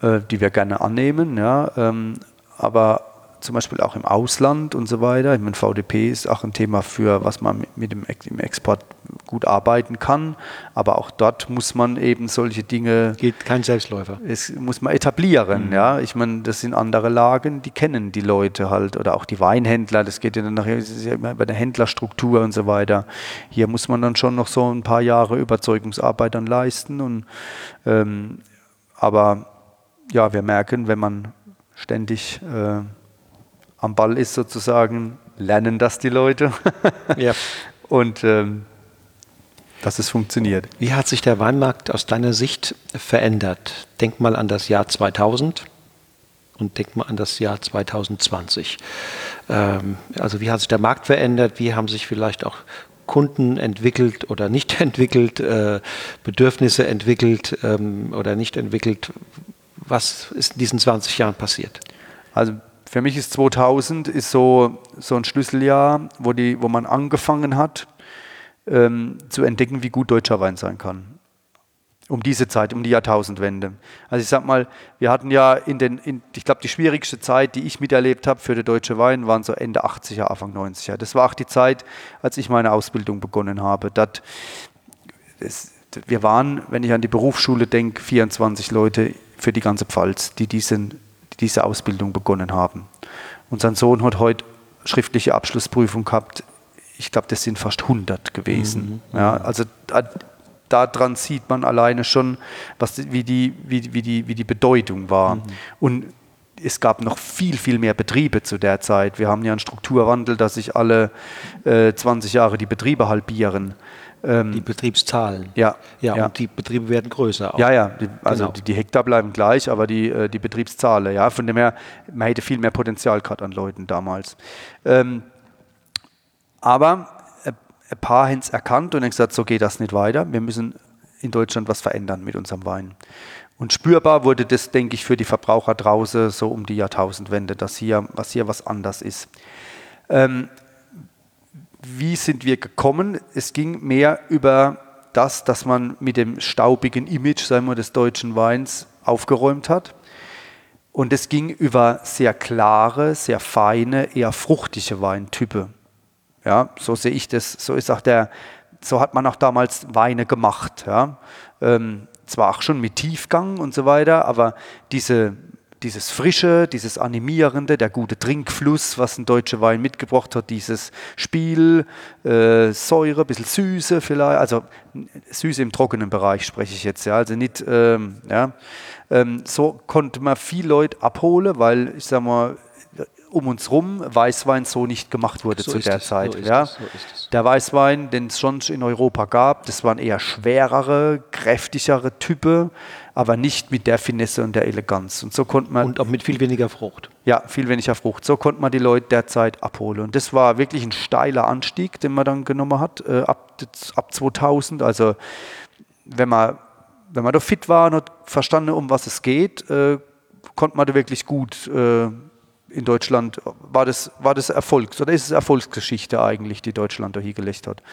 mhm. äh, die wir gerne annehmen, ja, ähm, aber zum Beispiel auch im Ausland und so weiter. Ich meine, VDP ist auch ein Thema für, was man mit dem Export gut arbeiten kann, aber auch dort muss man eben solche Dinge. Geht kein Selbstläufer. Es muss man etablieren, mhm. ja. Ich meine, das sind andere Lagen, die kennen die Leute halt oder auch die Weinhändler. Das geht ja dann nachher ja immer über eine Händlerstruktur und so weiter. Hier muss man dann schon noch so ein paar Jahre Überzeugungsarbeit dann leisten und ähm, aber ja, wir merken, wenn man ständig äh, am Ball ist sozusagen, lernen das die Leute. ja. Und ähm, dass es funktioniert. Wie hat sich der Weinmarkt aus deiner Sicht verändert? Denk mal an das Jahr 2000 und denk mal an das Jahr 2020. Ähm, also wie hat sich der Markt verändert? Wie haben sich vielleicht auch Kunden entwickelt oder nicht entwickelt, äh, Bedürfnisse entwickelt ähm, oder nicht entwickelt? Was ist in diesen 20 Jahren passiert? Also für mich ist 2000 ist so, so ein Schlüsseljahr, wo, die, wo man angefangen hat ähm, zu entdecken, wie gut deutscher Wein sein kann. Um diese Zeit, um die Jahrtausendwende. Also ich sag mal, wir hatten ja in den, in, ich glaube, die schwierigste Zeit, die ich miterlebt habe für den deutschen Wein, waren so Ende 80er, Anfang 90er. Das war auch die Zeit, als ich meine Ausbildung begonnen habe. Das, das, wir waren, wenn ich an die Berufsschule denke, 24 Leute für die ganze Pfalz, die diesen diese Ausbildung begonnen haben. Unser Sohn hat heute schriftliche Abschlussprüfung gehabt. Ich glaube, das sind fast 100 gewesen. Mhm. Ja, also daran sieht man alleine schon, was, wie, die, wie, wie, die, wie die Bedeutung war. Mhm. Und es gab noch viel, viel mehr Betriebe zu der Zeit. Wir haben ja einen Strukturwandel, dass sich alle äh, 20 Jahre die Betriebe halbieren. Ähm, die Betriebszahlen. Ja, ja. Ja, und die Betriebe werden größer. Auch. Ja, ja. Die, also genau. die, die, Hektar bleiben gleich, aber die, äh, die Betriebszahlen, ja. Von dem her, man hätte viel mehr Potenzial gehabt an Leuten damals. Ähm, aber ein paar haben es erkannt und haben gesagt, so geht das nicht weiter. Wir müssen in Deutschland was verändern mit unserem Wein. Und spürbar wurde das, denke ich, für die Verbraucher draußen so um die Jahrtausendwende, dass hier, was hier was anders ist. Ähm, wie sind wir gekommen? Es ging mehr über das, dass man mit dem staubigen Image sagen wir, des deutschen Weins aufgeräumt hat. Und es ging über sehr klare, sehr feine, eher fruchtige Weintype. Ja, so sehe ich das. So ist auch der, so hat man auch damals Weine gemacht. Ja. Ähm, zwar auch schon mit Tiefgang und so weiter, aber diese dieses Frische, dieses Animierende, der gute Trinkfluss, was ein deutscher Wein mitgebracht hat, dieses Spiel, äh, Säure, ein bisschen Süße vielleicht, also Süße im trockenen Bereich spreche ich jetzt, ja, also nicht, ähm, ja, ähm, so konnte man viel Leute abholen, weil ich sag mal, um uns rum Weißwein so nicht gemacht wurde so zu der es, Zeit. So ja. Es, so der Weißwein, den es schon in Europa gab, das waren eher schwerere, kräftigere Typen, aber nicht mit der Finesse und der Eleganz. Und so konnte man. Und auch mit viel weniger Frucht. Ja, viel weniger Frucht. So konnte man die Leute derzeit abholen. Und das war wirklich ein steiler Anstieg, den man dann genommen hat, äh, ab, ab 2000. Also, wenn man, wenn man da fit war und hat verstanden, um was es geht, äh, konnte man da wirklich gut. Äh, in Deutschland war das, war das Erfolgs- oder ist es Erfolgsgeschichte eigentlich, die Deutschland da hier gelegt hat.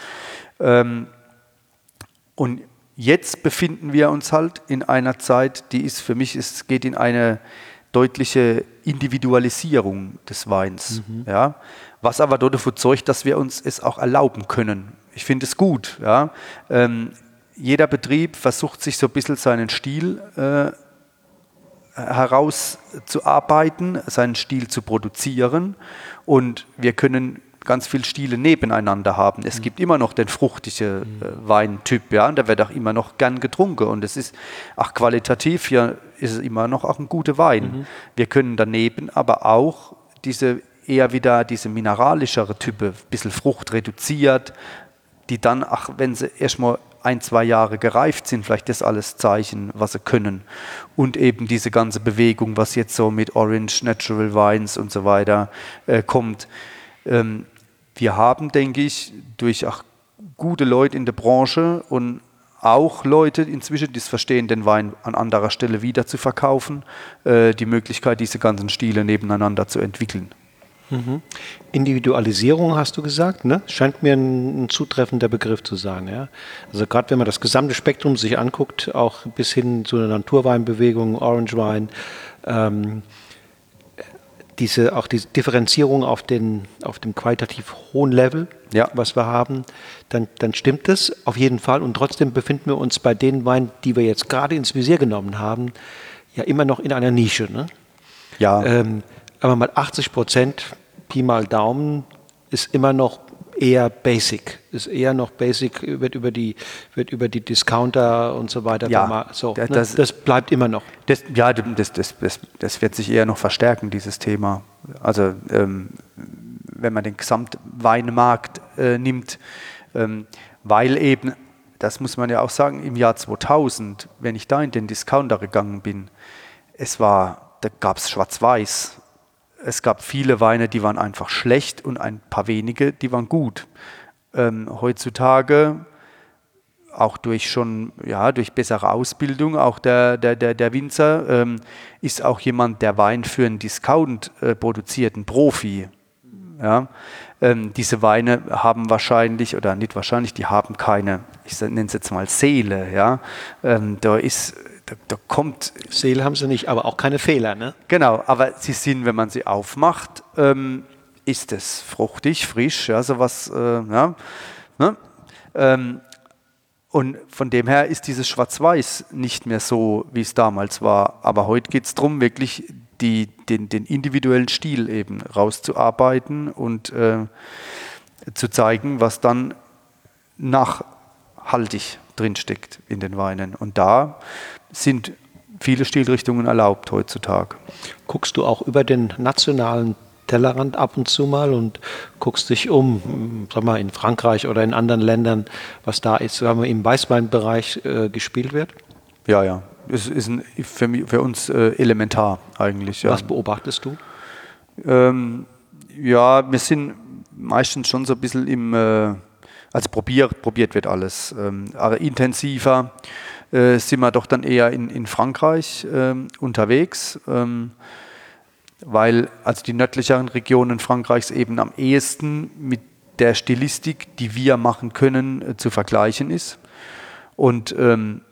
Ähm, und jetzt befinden wir uns halt in einer Zeit, die ist für mich, es geht in eine deutliche Individualisierung des Weins. Mhm. Ja? Was aber dafür zeugt, dass wir uns es auch erlauben können. Ich finde es gut. Ja? Ähm, jeder Betrieb versucht sich so ein bisschen seinen Stil äh, herauszuarbeiten, seinen Stil zu produzieren. Und wir können ganz viele Stile nebeneinander haben. Es mhm. gibt immer noch den fruchtigen äh, Weintyp, ja, und der wird auch immer noch gern getrunken. Und es ist auch qualitativ, hier ist es immer noch auch ein guter Wein. Mhm. Wir können daneben aber auch diese eher wieder diese mineralischere Type, ein bisschen Frucht reduziert, die dann, ach, wenn sie erstmal ein, zwei Jahre gereift sind, vielleicht das alles Zeichen, was sie können. Und eben diese ganze Bewegung, was jetzt so mit Orange, Natural Wines und so weiter äh, kommt. Ähm, wir haben, denke ich, durch auch gute Leute in der Branche und auch Leute inzwischen, die es verstehen, den Wein an anderer Stelle wieder zu verkaufen, äh, die Möglichkeit, diese ganzen Stile nebeneinander zu entwickeln. Mhm. Individualisierung hast du gesagt, ne? Scheint mir ein, ein zutreffender Begriff zu sein, ja. Also gerade wenn man das gesamte Spektrum sich anguckt, auch bis hin zu einer Naturweinbewegung, Orange Wein, ähm, diese, auch die Differenzierung auf, den, auf dem qualitativ hohen Level, ja. was wir haben, dann, dann stimmt das auf jeden Fall. Und trotzdem befinden wir uns bei den Weinen, die wir jetzt gerade ins Visier genommen haben, ja immer noch in einer Nische. Ne? Ja. Ähm, aber mal 80 Prozent Pi mal Daumen ist immer noch eher basic, ist eher noch basic, wird über die, wird über die Discounter und so weiter. Ja, so, das, ne? das bleibt immer noch. Das, ja, das, das, das, das wird sich eher noch verstärken, dieses Thema. Also ähm, wenn man den Gesamtweinmarkt äh, nimmt, ähm, weil eben, das muss man ja auch sagen, im Jahr 2000, wenn ich da in den Discounter gegangen bin, es war, da gab es Schwarz-Weiß es gab viele Weine, die waren einfach schlecht und ein paar wenige, die waren gut. Ähm, heutzutage auch durch schon, ja, durch bessere Ausbildung, auch der, der, der, der Winzer ähm, ist auch jemand, der Wein für einen Discount äh, produziert, ein Profi. Ja? Ähm, diese Weine haben wahrscheinlich, oder nicht wahrscheinlich, die haben keine, ich nenne es jetzt mal Seele. Ja? Ähm, da ist da, da, kommt. Seele haben sie nicht, aber auch keine Fehler, ne? Genau, aber sie sind, wenn man sie aufmacht, ähm, ist es fruchtig, frisch, ja, sowas, äh, ja. Ne? Ähm, und von dem her ist dieses Schwarz-Weiß nicht mehr so, wie es damals war. Aber heute geht es darum, wirklich die, den, den, individuellen Stil eben rauszuarbeiten und äh, zu zeigen, was dann nachhaltig drinsteckt in den Weinen. Und da sind viele Stilrichtungen erlaubt heutzutage. Guckst du auch über den nationalen Tellerrand ab und zu mal und guckst dich um, sag mal, in Frankreich oder in anderen Ländern, was da ist, sagen wir, im Weißweinbereich äh, gespielt wird? Ja, ja. Es ist ein, für, mich, für, uns äh, elementar eigentlich. Ja. Was beobachtest du? Ähm, ja, wir sind meistens schon so ein bisschen im, äh, also probiert, probiert wird alles, ähm, aber intensiver äh, sind wir doch dann eher in, in Frankreich äh, unterwegs, ähm, weil also die nördlicheren Regionen Frankreichs eben am ehesten mit der Stilistik, die wir machen können, äh, zu vergleichen ist. Und ähm,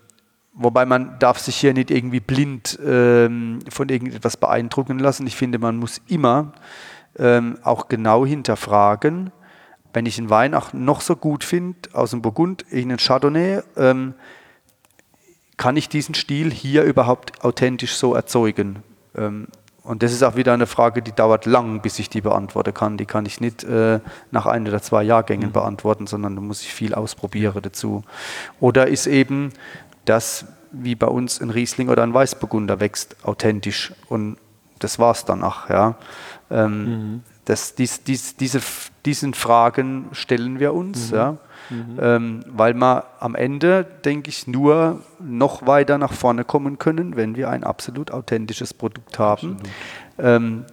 wobei man darf sich hier nicht irgendwie blind ähm, von irgendetwas beeindrucken lassen. Ich finde, man muss immer ähm, auch genau hinterfragen, wenn ich einen Wein auch noch so gut finde, aus dem Burgund, irgendeinen Chardonnay, ähm, kann ich diesen Stil hier überhaupt authentisch so erzeugen? Ähm, und das ist auch wieder eine Frage, die dauert lang, bis ich die beantworten kann. Die kann ich nicht äh, nach ein oder zwei Jahrgängen mhm. beantworten, sondern da muss ich viel ausprobieren dazu. Oder ist eben das, wie bei uns ein Riesling oder ein Weißburgunder wächst, authentisch. Und das war es danach. Ja. Ähm, mhm. Das, dies, dies, diese, diesen Fragen stellen wir uns. Mhm. Ja. Mhm. Ähm, weil wir am Ende, denke ich, nur noch weiter nach vorne kommen können, wenn wir ein absolut authentisches Produkt haben, ähm,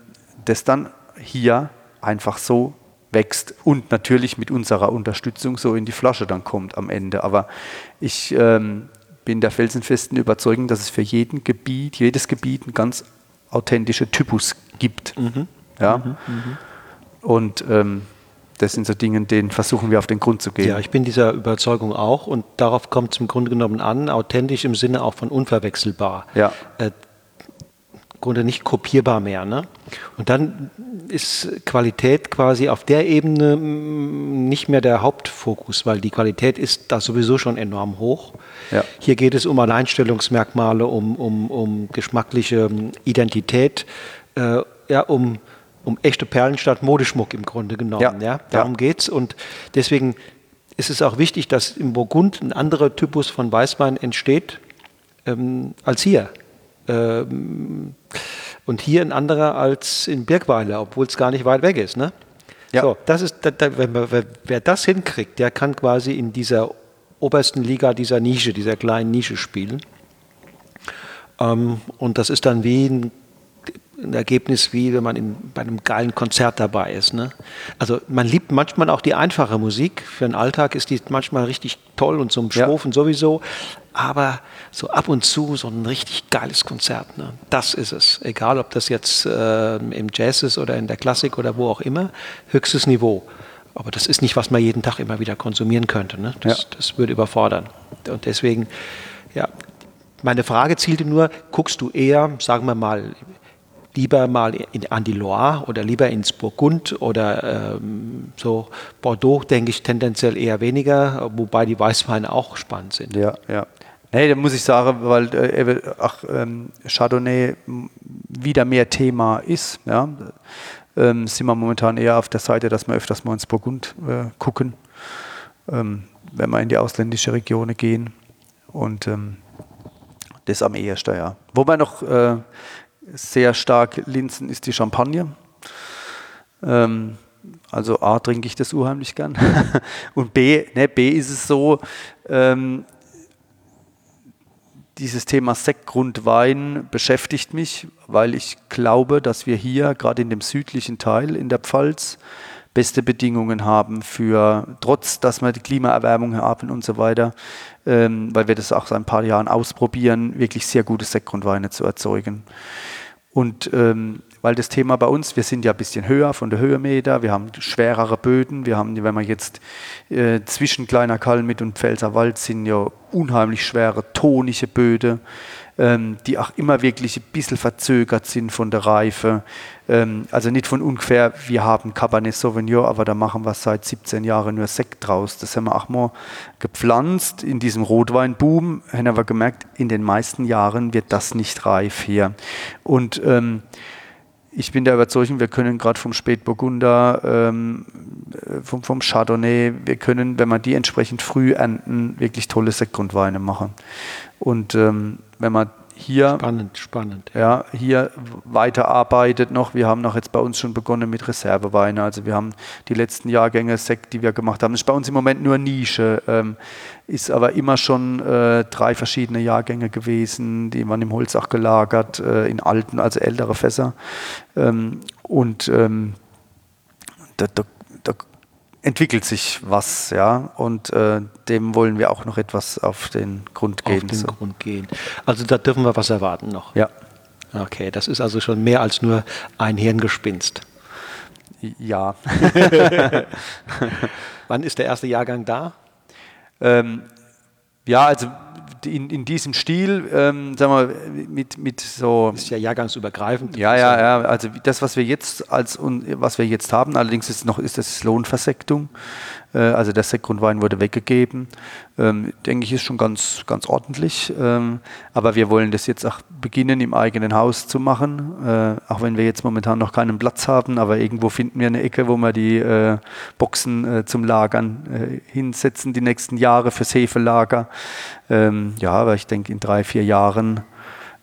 das dann hier einfach so wächst und natürlich mit unserer Unterstützung so in die Flasche dann kommt am Ende. Aber ich ähm, bin der felsenfesten Überzeugung, dass es für jeden Gebiet, jedes Gebiet einen ganz authentische Typus gibt. Mhm. Ja? Mhm. mhm. Und ähm, das sind so Dinge, denen versuchen wir auf den Grund zu gehen. Ja, ich bin dieser Überzeugung auch und darauf kommt es im Grunde genommen an, authentisch im Sinne auch von unverwechselbar. Ja. Äh, Grunde nicht kopierbar mehr. Ne? Und dann ist Qualität quasi auf der Ebene nicht mehr der Hauptfokus, weil die Qualität ist da sowieso schon enorm hoch. Ja. Hier geht es um Alleinstellungsmerkmale, um, um, um geschmackliche Identität, äh, ja, um um echte Perlen statt Modeschmuck im Grunde genommen. Ja, ja? Darum ja. geht es. Und deswegen ist es auch wichtig, dass im Burgund ein anderer Typus von Weißwein entsteht ähm, als hier. Ähm, und hier ein anderer als in Birkweiler, obwohl es gar nicht weit weg ist. Ne? Ja. So, das ist, da, da, wer, wer das hinkriegt, der kann quasi in dieser obersten Liga dieser Nische, dieser kleinen Nische spielen. Ähm, und das ist dann wie ein ein Ergebnis, wie wenn man in, bei einem geilen Konzert dabei ist. Ne? Also man liebt manchmal auch die einfache Musik. Für den Alltag ist die manchmal richtig toll und zum Schrofen ja. sowieso. Aber so ab und zu so ein richtig geiles Konzert. Ne? Das ist es. Egal, ob das jetzt äh, im Jazz ist oder in der Klassik oder wo auch immer. Höchstes Niveau. Aber das ist nicht, was man jeden Tag immer wieder konsumieren könnte. Ne? Das, ja. das würde überfordern. Und deswegen, ja, meine Frage zielte nur, guckst du eher, sagen wir mal, lieber mal in, an die Loire oder lieber ins Burgund oder ähm, so Bordeaux, denke ich tendenziell eher weniger, wobei die Weißweine auch spannend sind. Ja, ja. Nee, da muss ich sagen, weil äh, ach, ähm, Chardonnay wieder mehr Thema ist, ja, ähm, sind wir momentan eher auf der Seite, dass wir öfters mal ins Burgund äh, gucken, ähm, wenn wir in die ausländische Regionen gehen. Und ähm, das am ehesten, ja. Wobei noch äh, sehr stark Linsen ist die Champagne. Ähm, also A trinke ich das unheimlich gern. Und B, ne, B ist es so, ähm, dieses Thema Sektgrundwein beschäftigt mich, weil ich glaube, dass wir hier gerade in dem südlichen Teil in der Pfalz beste Bedingungen haben für, trotz dass wir die Klimaerwärmung haben und so weiter, ähm, weil wir das auch seit ein paar Jahren ausprobieren, wirklich sehr gute Sektgrundweine zu erzeugen. Und ähm, weil das Thema bei uns, wir sind ja ein bisschen höher von der Höhenmeter, wir haben schwerere Böden, wir haben, wenn man jetzt äh, zwischen Kleiner Kalmit und Pfälzerwald sind ja unheimlich schwere, tonische Böden ähm, die auch immer wirklich ein bisschen verzögert sind von der Reife. Ähm, also nicht von ungefähr, wir haben Cabernet Sauvignon, aber da machen wir seit 17 Jahren nur Sekt draus. Das haben wir auch mal gepflanzt in diesem Rotweinboom, haben wir gemerkt, in den meisten Jahren wird das nicht reif hier. Und ähm, ich bin der Überzeugung, wir können gerade vom Spätburgunder, ähm, vom, vom Chardonnay, wir können, wenn wir die entsprechend früh ernten, wirklich tolle Sektgrundweine machen. Und ähm, wenn man hier, spannend, spannend. Ja, hier weiterarbeitet noch. Wir haben noch jetzt bei uns schon begonnen mit Reserveweine. Also wir haben die letzten Jahrgänge Sekt, die wir gemacht haben. Das ist bei uns im Moment nur Nische, ähm, ist aber immer schon äh, drei verschiedene Jahrgänge gewesen, die waren im Holz auch gelagert, äh, in alten, also ältere Fässer. Ähm, und ähm, da, da entwickelt sich was, ja, und äh, dem wollen wir auch noch etwas auf den Grund gehen. Auf den so. Grund gehen. Also da dürfen wir was erwarten noch. Ja. Okay, das ist also schon mehr als nur ein Hirngespinst. Ja. Wann ist der erste Jahrgang da? Ähm, ja, also in, in diesem Stil, ähm, sagen wir, mit, mit so. Das ist ja jahrgangsübergreifend. Ja, ja, ja. Also das, was wir jetzt als was wir jetzt haben, allerdings ist noch ist das Lohnversektung. Äh, also der Sektgrundwein wurde weggegeben. Ähm, denke ich, ist schon ganz, ganz ordentlich. Ähm, aber wir wollen das jetzt auch beginnen, im eigenen Haus zu machen. Äh, auch wenn wir jetzt momentan noch keinen Platz haben, aber irgendwo finden wir eine Ecke, wo wir die äh, Boxen äh, zum Lagern äh, hinsetzen, die nächsten Jahre fürs Hefelager. Ähm, ja, aber ich denke, in drei, vier Jahren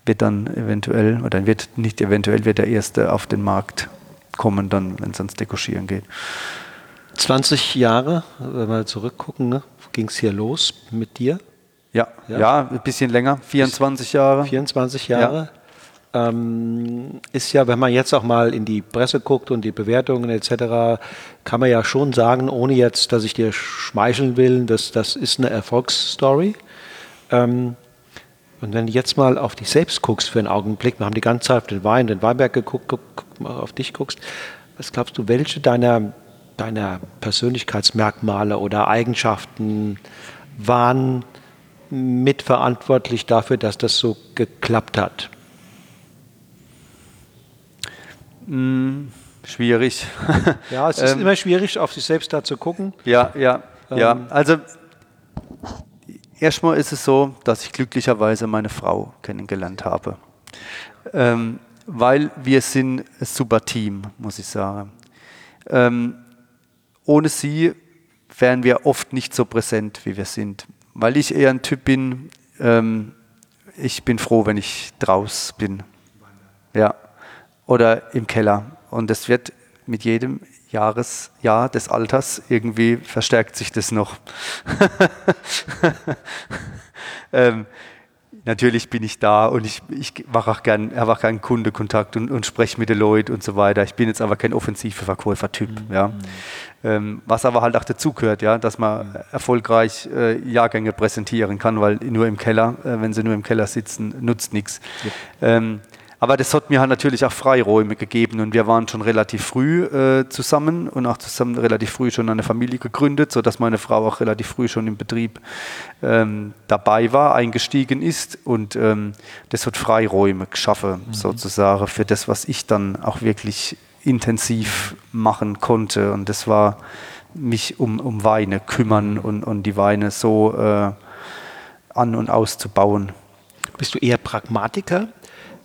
wird dann eventuell, oder wird nicht eventuell, wird der erste auf den Markt kommen, dann, wenn es ans Dekoschieren geht. 20 Jahre, wenn wir zurückgucken, ne, ging es hier los mit dir? Ja, ja, ja, ein bisschen länger, 24 Jahre. 24 Jahre. Ja. Ähm, ist ja, wenn man jetzt auch mal in die Presse guckt und die Bewertungen etc., kann man ja schon sagen, ohne jetzt, dass ich dir schmeicheln will, dass das ist eine Erfolgsstory. Ähm, und wenn du jetzt mal auf dich selbst guckst für einen Augenblick, wir haben die ganze Zeit auf den Wein, den Weinberg geguckt, guck, guck auf dich guckst, was glaubst du, welche deiner deiner Persönlichkeitsmerkmale oder Eigenschaften waren mitverantwortlich dafür, dass das so geklappt hat? Hm, schwierig. ja, es ist ähm, immer schwierig, auf sich selbst da zu gucken. Ja, ja, ähm, ja. Also erstmal ist es so, dass ich glücklicherweise meine Frau kennengelernt habe. Ähm, weil wir sind ein super Team, muss ich sagen. Ähm, ohne sie wären wir oft nicht so präsent, wie wir sind. Weil ich eher ein Typ bin, ähm, ich bin froh, wenn ich draus bin. Ja. Oder im Keller. Und das wird mit jedem Jahresjahr des Alters irgendwie verstärkt sich das noch. ähm, natürlich bin ich da und ich, ich mache auch gern, habe auch gern Kundekontakt und, und spreche mit den Leuten und so weiter. Ich bin jetzt aber kein offensiver Verkäufertyp. Mhm. Ja. Ähm, was aber halt auch dazugehört, ja, dass man mhm. erfolgreich äh, Jahrgänge präsentieren kann, weil nur im Keller, äh, wenn sie nur im Keller sitzen, nutzt nichts. Ja. Ähm, aber das hat mir halt natürlich auch Freiräume gegeben und wir waren schon relativ früh äh, zusammen und auch zusammen relativ früh schon eine Familie gegründet, sodass meine Frau auch relativ früh schon im Betrieb ähm, dabei war, eingestiegen ist und ähm, das hat Freiräume geschaffen, mhm. sozusagen, für das, was ich dann auch wirklich intensiv machen konnte und das war mich um, um Weine kümmern und, und die Weine so äh, an- und auszubauen. Bist du eher Pragmatiker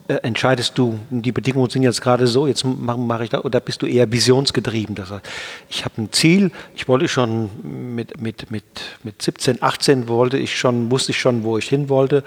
äh, entscheidest du, die Bedingungen sind jetzt gerade so, jetzt mache mach ich da, oder bist du eher visionsgetrieben? Das heißt, ich habe ein Ziel, ich wollte schon mit, mit, mit, mit 17, 18 wollte ich schon, wusste ich schon, wo ich hin wollte,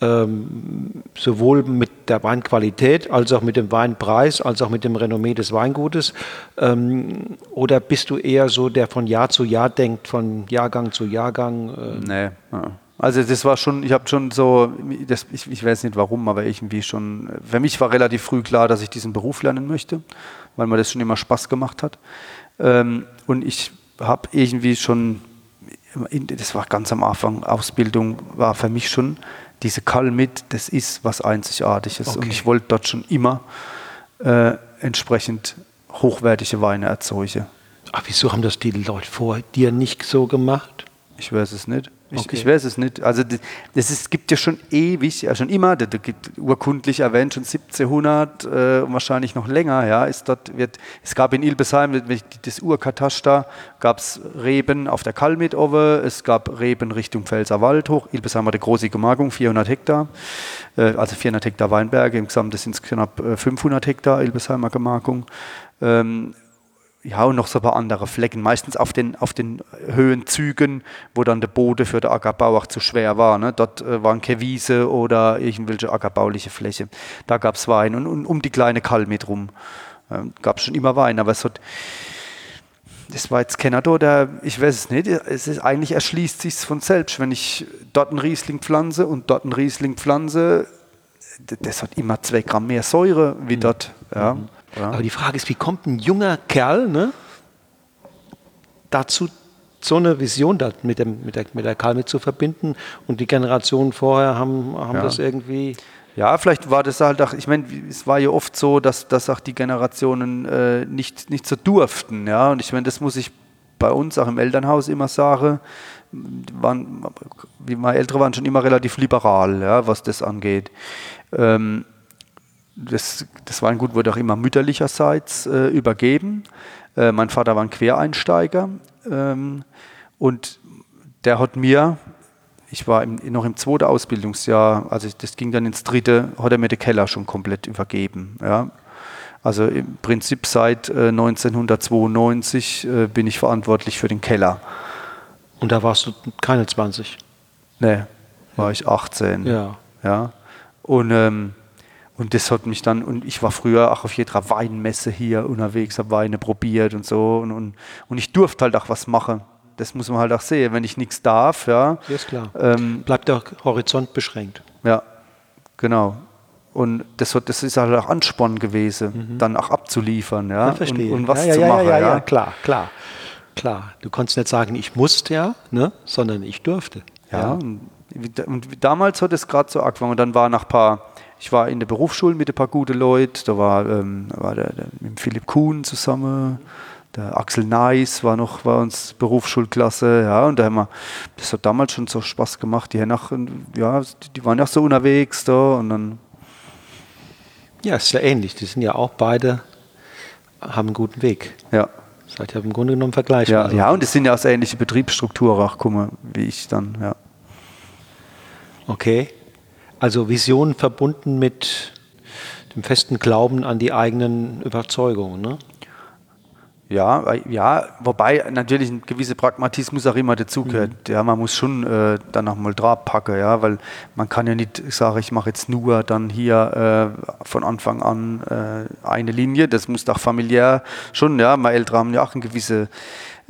ähm, sowohl mit der Weinqualität als auch mit dem Weinpreis, als auch mit dem Renommee des Weingutes. Ähm, oder bist du eher so, der von Jahr zu Jahr denkt, von Jahrgang zu Jahrgang? Äh? Nee, ja. Also das war schon, ich habe schon so, das, ich, ich, weiß nicht warum, aber irgendwie schon, für mich war relativ früh klar, dass ich diesen Beruf lernen möchte, weil mir das schon immer Spaß gemacht hat. Ähm, und ich habe irgendwie schon, das war ganz am Anfang, Ausbildung war für mich schon diese Kalmit, das ist was Einzigartiges. Okay. Und ich wollte dort schon immer äh, entsprechend hochwertige Weine erzeugen. Aber wieso haben das die Leute vor dir nicht so gemacht? Ich weiß es nicht. Ich, okay. ich, weiß es nicht. Also ist, gibt ja schon ewig, ja schon immer, das gibt urkundlich erwähnt, schon 1700 äh, und wahrscheinlich noch länger. Ja, ist dort wird, es gab in Ilbesheim das Urkataster, gab es Reben auf der Kalmitowe, es gab Reben Richtung Pfälzerwald hoch. Ilbesheim hatte große Gemarkung, 400 Hektar, äh, also 400 Hektar Weinberge, im Gesamt sind es knapp 500 äh, Hektar Ilbesheimer Gemarkung. Ähm, ja, und noch so ein paar andere Flecken, meistens auf den, auf den Höhenzügen, wo dann der Boden für den Ackerbau auch zu schwer war. Ne? Dort äh, waren keine Wiese oder irgendwelche ackerbauliche Fläche. Da gab es Wein und, und, um die kleine Kalmit rum äh, gab es schon immer Wein, aber es hat, das war jetzt keiner da, der, ich weiß es nicht, es ist eigentlich erschließt sich von selbst, wenn ich dort einen Riesling pflanze und dort einen Riesling pflanze, das hat immer zwei Gramm mehr Säure wie mhm. dort. Ja. Mhm. Ja. Aber die Frage ist, wie kommt ein junger Kerl ne, dazu, so eine Vision da mit, dem, mit der, mit der Kalmit zu verbinden und die Generationen vorher haben, haben ja. das irgendwie... Ja, vielleicht war das halt auch, ich meine, es war ja oft so, dass, dass auch die Generationen äh, nicht, nicht so durften, ja, und ich meine, das muss ich bei uns auch im Elternhaus immer sagen, waren, wie meine Eltern waren schon immer relativ liberal, ja, was das angeht. Ähm, das, das Weingut wurde auch immer mütterlicherseits äh, übergeben. Äh, mein Vater war ein Quereinsteiger ähm, und der hat mir, ich war im, noch im zweiten Ausbildungsjahr, also das ging dann ins dritte, hat er mir den Keller schon komplett übergeben. Ja. Also im Prinzip seit äh, 1992 äh, bin ich verantwortlich für den Keller. Und da warst du keine 20? Nee, war ich 18. Ja. ja. Und, ähm, und das hat mich dann, und ich war früher auch auf jeder Weinmesse hier unterwegs, habe Weine probiert und so. Und, und, und ich durfte halt auch was machen. Das muss man halt auch sehen. Wenn ich nichts darf, ja. Ja, ist klar. Ähm, Bleibt der Horizont beschränkt. Ja, genau. Und das, hat, das ist halt auch Ansporn gewesen, dann auch abzuliefern, ja. Ja, verstehe. Und, und was ja, zu machen, ja, ja. klar, klar. Klar. Du konntest nicht sagen, ich musste ja, ne? sondern ich durfte. Ja, und, und damals hat es gerade so angefangen. Und dann war nach paar, ich war in der Berufsschule mit ein paar guten Leuten, da war, ähm, war der, der, mit Philipp Kuhn zusammen, der Axel Neis war noch bei uns Berufsschulklasse, ja, und da haben wir, das hat damals schon so Spaß gemacht, die, nach, ja, die- waren ja so unterwegs da und dann, Ja, ist ja ähnlich. Die sind ja auch beide, haben einen guten Weg. ja. Seid ihr im Grunde genommen vergleichbar. Ja, Also, ja, und es sind ja auch so ähnliche Betriebsstrukturen auch, guck mal, wie ich dann, ja. Okay. Also Vision verbunden mit dem festen Glauben an die eigenen Überzeugungen. Ne? Ja, ja, wobei natürlich ein gewisser Pragmatismus auch immer dazugehört. Ja, man muss schon äh, dann auch mal drauf packen, ja, weil man kann ja nicht sagen, ich mache jetzt nur dann hier äh, von Anfang an äh, eine Linie. Das muss auch familiär schon, ja. Meine Eltern haben ja auch einen gewissen äh,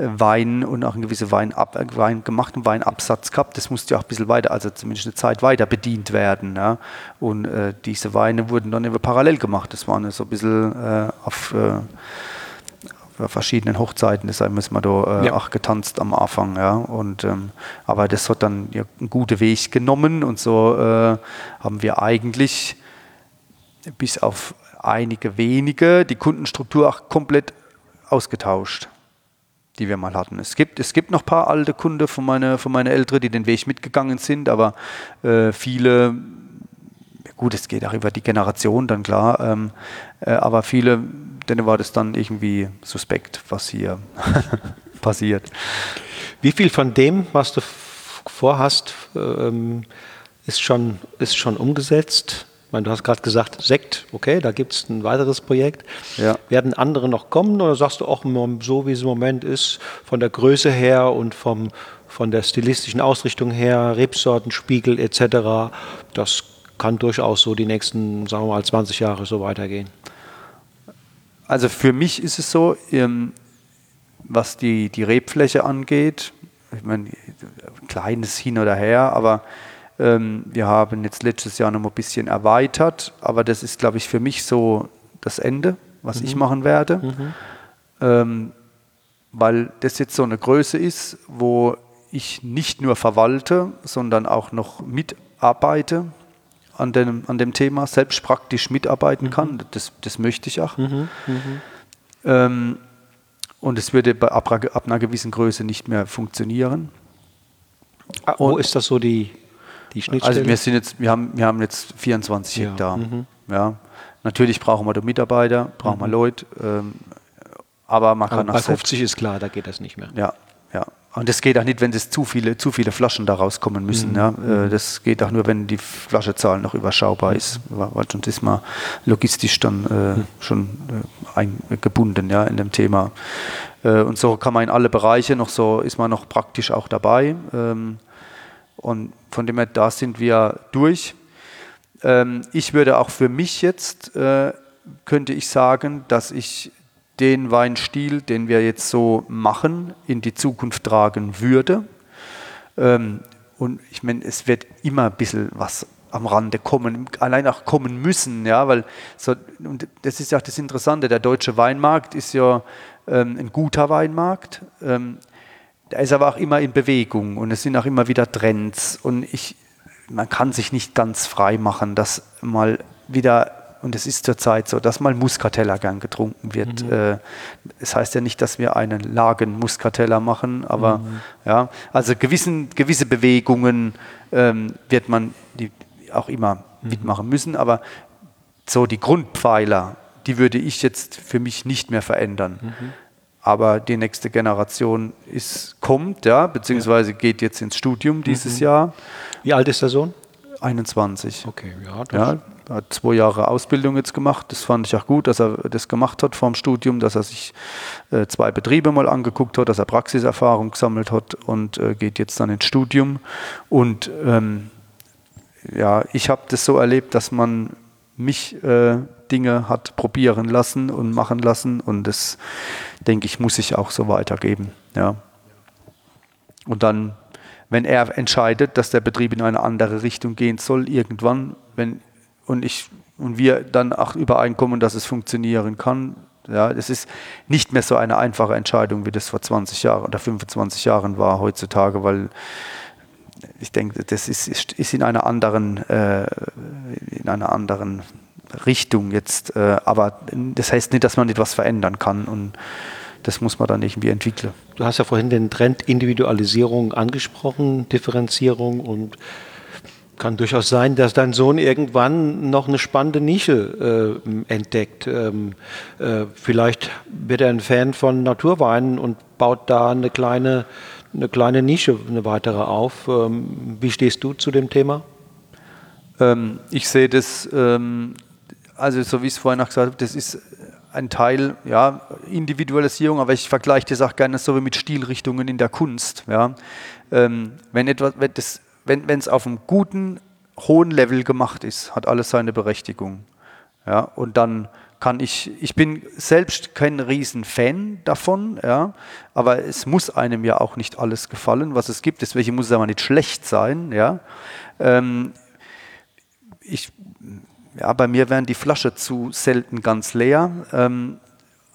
Wein und auch einen gewissen Weinab, äh, Wein gemachten Weinabsatz gehabt. Das musste ja auch ein bisschen weiter, also zumindest eine Zeit weiter bedient werden. Ja. Und äh, diese Weine wurden dann eben parallel gemacht. Das waren so ein bisschen äh, auf äh, bei verschiedenen Hochzeiten, deshalb müssen wir da äh, Ja. auch getanzt am Anfang, ja. Und ähm, aber das hat dann ja, einen guten Weg genommen und so äh, haben wir eigentlich bis auf einige wenige die Kundenstruktur auch komplett ausgetauscht, die wir mal hatten. Es gibt, es gibt noch ein paar alte Kunden von meinen von meine Eltern, die den Weg mitgegangen sind, aber äh, viele gut, es geht auch über die Generation dann klar, ähm, äh, aber viele, denen war das dann irgendwie suspekt, was hier passiert. Wie viel von dem, was du vorhast, ähm, ist, schon, ist schon umgesetzt? Ich meine, du hast gerade gesagt, Sekt, okay, da gibt es ein weiteres Projekt. Ja. Werden andere noch kommen oder sagst du auch, so wie es im Moment ist, von der Größe her und vom, von der stilistischen Ausrichtung her, Rebsorten, Spiegel etc., das kann durchaus so die nächsten, sagen wir mal, 20 Jahre so weitergehen. Also für mich ist es so, ähm, was die, die Rebfläche angeht, ich meine, kleines hin oder her, aber wir haben jetzt letztes Jahr noch mal ein bisschen erweitert, aber das ist, glaube ich, für mich so das Ende, was ich machen werde, ähm, weil das jetzt so eine Größe ist, wo ich nicht nur verwalte, sondern auch noch mitarbeite an dem, an dem Thema, selbst praktisch mitarbeiten kann. Das, das möchte ich auch. Ähm, und es würde bei, ab, ab einer gewissen Größe nicht mehr funktionieren. Ah, wo Und- ist das so die, die Schnittstelle? Also wir sind jetzt, wir haben, wir haben jetzt 24 Ja, Hektar. mhm. Ja. Natürlich brauchen wir da Mitarbeiter, brauchen wir Leute, ähm, aber man Aber kann bei auch selbst 50 ist klar, da geht das nicht mehr. Ja, ja. Und das geht auch nicht, wenn es zu viele, zu viele Flaschen da rauskommen müssen. Ja. Äh, Das geht auch nur, wenn die Flaschezahl noch überschaubar ist, weil weil sonst ist man logistisch dann äh, schon äh, eingebunden ja, in dem Thema. Äh, und so kann man in alle Bereiche noch so, ist man noch praktisch auch dabei. Ähm, und von dem her, da sind wir durch. Ähm, ich würde auch für mich jetzt, äh, könnte ich sagen, dass ich den Weinstil, den wir jetzt so machen, in die Zukunft tragen würde. Ähm, und ich meine, es wird immer ein bisschen was am Rande kommen, allein auch kommen müssen, ja, weil so, und das ist ja auch das Interessante, der deutsche Weinmarkt ist ja ähm, ein guter Weinmarkt, ähm, der ist aber auch immer in Bewegung und es sind auch immer wieder Trends und ich, man kann sich nicht ganz frei machen, dass mal wieder und es ist zurzeit so, dass mal Muscatella gern getrunken wird. Mhm. Äh, es heißt ja nicht, dass wir einen Lagen Muscatella machen, aber mhm. ja, also gewissen, gewisse Bewegungen ähm, wird man die auch immer mhm. mitmachen müssen, aber so die Grundpfeiler, die würde ich jetzt für mich nicht mehr verändern. Mhm. Aber die nächste Generation ist, kommt, ja, beziehungsweise geht jetzt ins Studium dieses mhm. Jahr. Wie alt ist der Sohn? 21. Okay, ja. ja hat zwei Jahre Ausbildung jetzt gemacht. Das fand ich auch gut, dass er das gemacht hat vor dem Studium, dass er sich äh, zwei Betriebe mal angeguckt hat, dass er Praxiserfahrung gesammelt hat und äh, geht jetzt dann ins Studium. Und ähm, ja, ich habe das so erlebt, dass man mich äh, Dinge hat probieren lassen und machen lassen und das denke ich muss ich auch so weitergeben. Ja. Und dann wenn er entscheidet, dass der Betrieb in eine andere Richtung gehen soll, irgendwann, wenn und ich und wir dann auch übereinkommen, dass es funktionieren kann. Ja, es ist nicht mehr so eine einfache Entscheidung, wie das vor 20 Jahren oder 25 Jahren war heutzutage, weil ich denke, das ist, ist in einer anderen, äh, in einer anderen Richtung jetzt. Äh, aber das heißt nicht, dass man etwas verändern kann und das muss man dann irgendwie entwickeln. Du hast ja vorhin den Trend Individualisierung angesprochen, Differenzierung und kann durchaus sein, dass dein Sohn irgendwann noch eine spannende Nische äh, entdeckt. Ähm, äh, vielleicht wird er ein Fan von Naturweinen und baut da eine kleine, eine kleine Nische, eine weitere auf. Ähm, wie stehst du zu dem Thema? Ähm, ich sehe das, ähm, also so wie ich es vorhin auch gesagt habe, das ist ein Teil, ja, Individualisierung, aber ich vergleiche das auch gerne so wie mit Stilrichtungen in der Kunst. Ja. Wenn etwas, wenn das, wenn es auf einem guten, hohen Level gemacht ist, hat alles seine Berechtigung. Ja, und dann kann ich, ich bin selbst kein Riesenfan davon, ja, aber es muss einem ja auch nicht alles gefallen, was es gibt. Deswegen muss es aber nicht schlecht sein. Ja. Ähm, ich ja, bei mir wären die Flasche zu selten ganz leer. Ähm,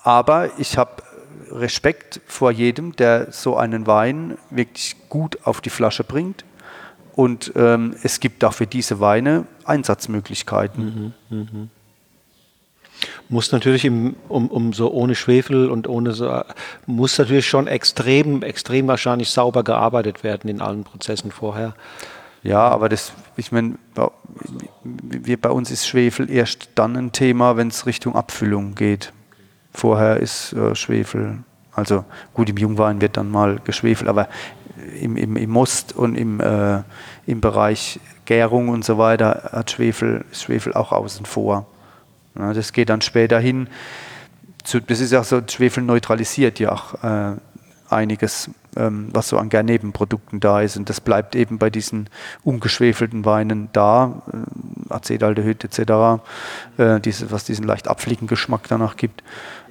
aber ich habe Respekt vor jedem, der so einen Wein wirklich gut auf die Flasche bringt. Und ähm, es gibt auch für diese Weine Einsatzmöglichkeiten. Mhm, mh. Muss natürlich im, um, um so ohne Schwefel und ohne so, muss natürlich schon extrem, extrem wahrscheinlich sauber gearbeitet werden in allen Prozessen vorher. Ja, aber das, ich meine, wir, bei uns ist Schwefel erst dann ein Thema, wenn es Richtung Abfüllung geht. Vorher ist äh, Schwefel, also gut, im Jungwein wird dann mal geschwefelt, aber im, im, im Most und im, äh, im Bereich Gärung und so weiter hat Schwefel, ist Schwefel auch außen vor. Ja, das geht dann später hin. Zu, das ist ja so, Schwefel neutralisiert ja auch äh, einiges, ähm, was so an Nebenprodukten da ist. Und das bleibt eben bei diesen ungeschwefelten Weinen da, äh, Acetaldehyd etc., äh, diese, was diesen leicht abfliegen Geschmack danach gibt.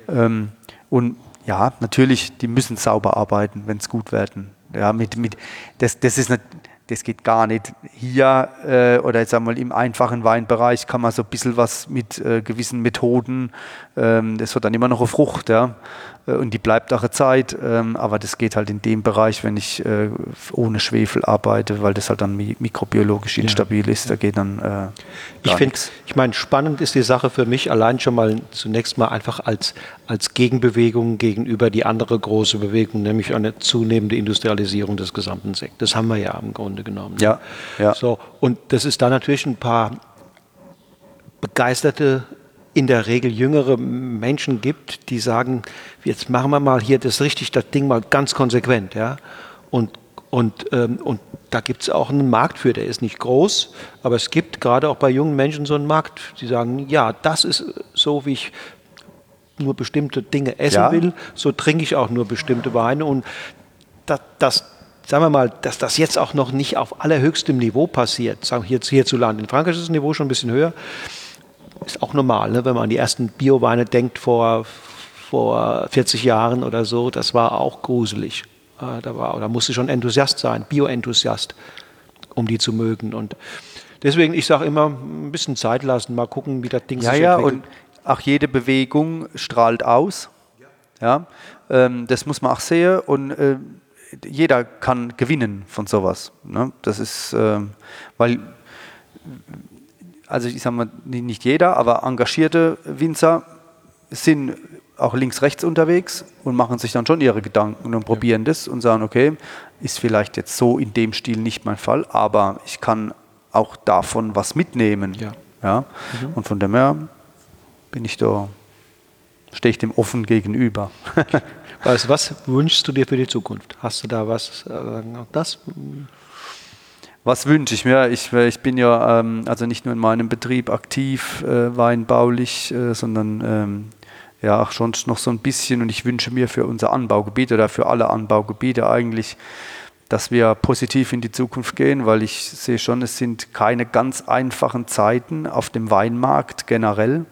Ähm, und ja, natürlich, die müssen sauber arbeiten, wenn es gut werden. Ja, mit, mit, das, das ist nicht, das geht gar nicht. Hier äh, oder jetzt einmal im einfachen Weinbereich kann man so ein bisschen was mit äh, gewissen Methoden, ähm, das wird dann immer noch eine Frucht, ja. Äh, und die bleibt auch eine Zeit, ähm, aber das geht halt in dem Bereich, wenn ich äh, ohne Schwefel arbeite, weil das halt dann mikrobiologisch instabil ja. ist, da geht dann äh, Ich finde, ich meine, spannend ist die Sache für mich allein schon mal zunächst mal einfach als, als Gegenbewegung gegenüber die andere große Bewegung, nämlich eine zunehmende Industrialisierung des gesamten Sektors. Das haben wir ja im Grunde genommen. Ja, ja. So, und das ist da natürlich ein paar begeisterte in der Regel jüngere Menschen gibt, die sagen, jetzt machen wir mal hier das richtig, das Ding mal ganz konsequent, ja. Und, und, ähm, und da gibt es auch einen Markt für, der ist nicht groß, aber es gibt gerade auch bei jungen Menschen so einen Markt, die sagen, ja, das ist so, wie ich nur bestimmte Dinge essen ja. will, so trinke ich auch nur bestimmte Weine und das, das sagen wir mal, dass das jetzt auch noch nicht auf allerhöchstem Niveau passiert, sagen wir hierzulande. In Frankreich ist das Niveau schon ein bisschen höher ist auch normal, ne? wenn man an die ersten Bioweine denkt vor, vor 40 Jahren oder so, das war auch gruselig. Äh, da, war, da musste schon Enthusiast sein, Bio-Enthusiast, um die zu mögen. Und deswegen, ich sage immer, ein bisschen Zeit lassen, mal gucken, wie das Ding ja, sich ja, entwickelt. Ja, und auch jede Bewegung strahlt aus. Ja, ähm, das muss man auch sehen und äh, jeder kann gewinnen von sowas. Ne? Das ist, äh, weil also ich sage mal, nicht jeder, aber engagierte Winzer sind auch links-rechts unterwegs und machen sich dann schon ihre Gedanken und probieren ja. das und sagen, okay, ist vielleicht jetzt so in dem Stil nicht mein Fall, aber ich kann auch davon was mitnehmen. Ja. ja? Mhm. Und von dem her bin ich da, stehe ich dem offen gegenüber. also was wünschst du dir für die Zukunft? Hast du da was, äh, das? Was wünsche ich mir? Ich, ich bin ja ähm, also nicht nur in meinem Betrieb aktiv, äh, weinbaulich, äh, sondern ähm, ja auch schon noch so ein bisschen und ich wünsche mir für unser Anbaugebiet oder für alle Anbaugebiete eigentlich, dass wir positiv in die Zukunft gehen, weil ich sehe schon, es sind keine ganz einfachen Zeiten auf dem Weinmarkt generell.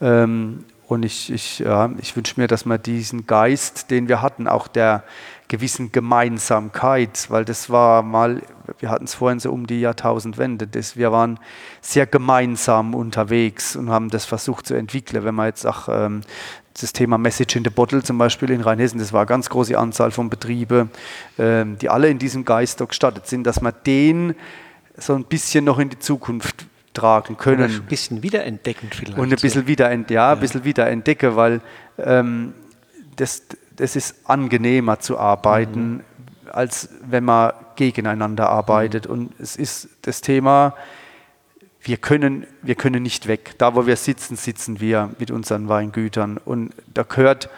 Ähm, und ich, ich, ja, ich wünsche mir, dass wir diesen Geist, den wir hatten, auch der gewissen Gemeinsamkeit, weil das war mal, wir hatten es vorhin so um die Jahrtausendwende, das, wir waren sehr gemeinsam unterwegs und haben das versucht zu entwickeln. Wenn man jetzt auch ähm, das Thema Message in the Bottle zum Beispiel in Rheinhessen, das war eine ganz große Anzahl von Betrieben, ähm, die alle in diesem Geist gestartet sind, dass man den so ein bisschen noch in die Zukunft tragen können. Oder ein bisschen wiederentdecken vielleicht. Und ein bisschen, wiederent ja, ja. Ein bisschen wiederentdecken, weil ähm, das, das ist angenehmer zu arbeiten, mhm. als wenn man gegeneinander arbeitet. Mhm. Und es ist das Thema, wir können, wir können nicht weg. Da, wo wir sitzen, sitzen wir mit unseren Weingütern. Und da gehört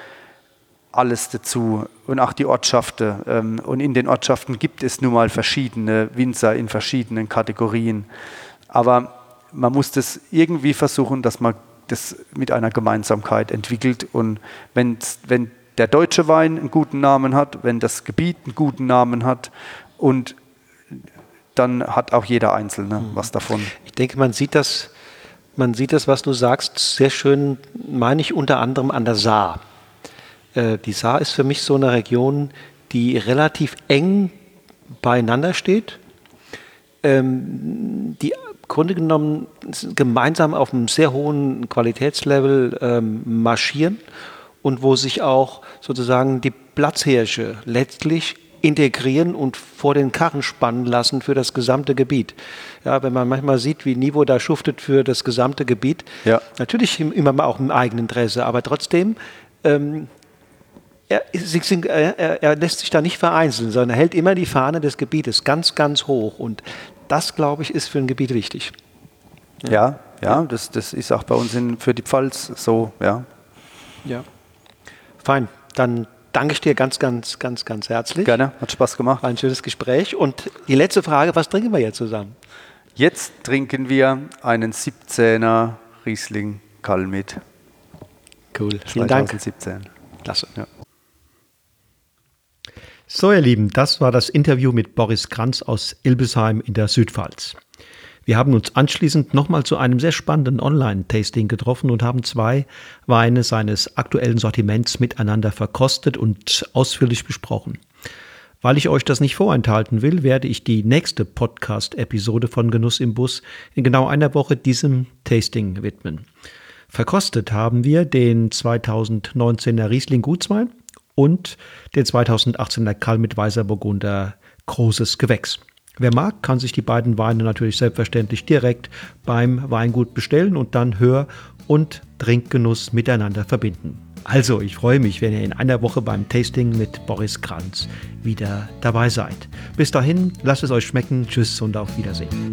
alles dazu und auch die Ortschaften. Ähm, und in den Ortschaften gibt es nun mal verschiedene Winzer in verschiedenen Kategorien. Aber man muss das irgendwie versuchen, dass man das mit einer Gemeinsamkeit entwickelt. Und wenn, wenn der deutsche Wein einen guten Namen hat, wenn das Gebiet einen guten Namen hat und dann hat auch jeder Einzelne mhm. was davon. Ich denke, man sieht das, man sieht das, was du sagst, sehr schön, meine ich unter anderem an der Saar. Äh, die Saar ist für mich so eine Region, die relativ eng beieinander steht, ähm, die Grunde genommen gemeinsam auf einem sehr hohen Qualitätslevel ähm, marschieren und wo sich auch sozusagen die Platzhirsche letztlich integrieren und vor den Karren spannen lassen für das gesamte Gebiet. Ja, wenn man manchmal sieht, wie Nivo da schuftet für das gesamte Gebiet, ja. natürlich immer mal auch im eigenen Interesse, aber trotzdem ähm, er, er, er, lässt sich da nicht vereinzeln, sondern er hält immer die Fahne des Gebietes ganz, ganz hoch. Und das, glaube ich, ist für ein Gebiet wichtig. Ja, ja, ja das, das ist auch bei uns in, für die Pfalz so, ja. Ja. Fein. Dann danke ich dir ganz, ganz, ganz, ganz herzlich. Gerne, hat Spaß gemacht. War ein schönes Gespräch. Und die letzte Frage, was trinken wir jetzt zusammen? Jetzt trinken wir einen 17er Riesling Kalmit. Cool, vielen 2017. Dank. Klasse. Ja. So, ihr Lieben, das war das Interview mit Boris Kranz aus Ilbesheim in der Südpfalz. Wir haben uns anschließend nochmal zu einem sehr spannenden Online-Tasting getroffen und haben zwei Weine seines aktuellen Sortiments miteinander verkostet und ausführlich besprochen. Weil ich euch das nicht vorenthalten will, werde ich die nächste Podcast-Episode von Genuss im Bus in genau einer Woche diesem Tasting widmen. Verkostet haben wir den 2019er Riesling Gutswein und den 2018er Karl mit Weißer Burgunder Großes Gewächs. Wer mag, kann sich die beiden Weine natürlich selbstverständlich direkt beim Weingut bestellen und dann Hör- und Trinkgenuss miteinander verbinden. Also, ich freue mich, wenn ihr in einer Woche beim Tasting mit Boris Kranz wieder dabei seid. Bis dahin, lasst es euch schmecken. Tschüss und auf Wiedersehen.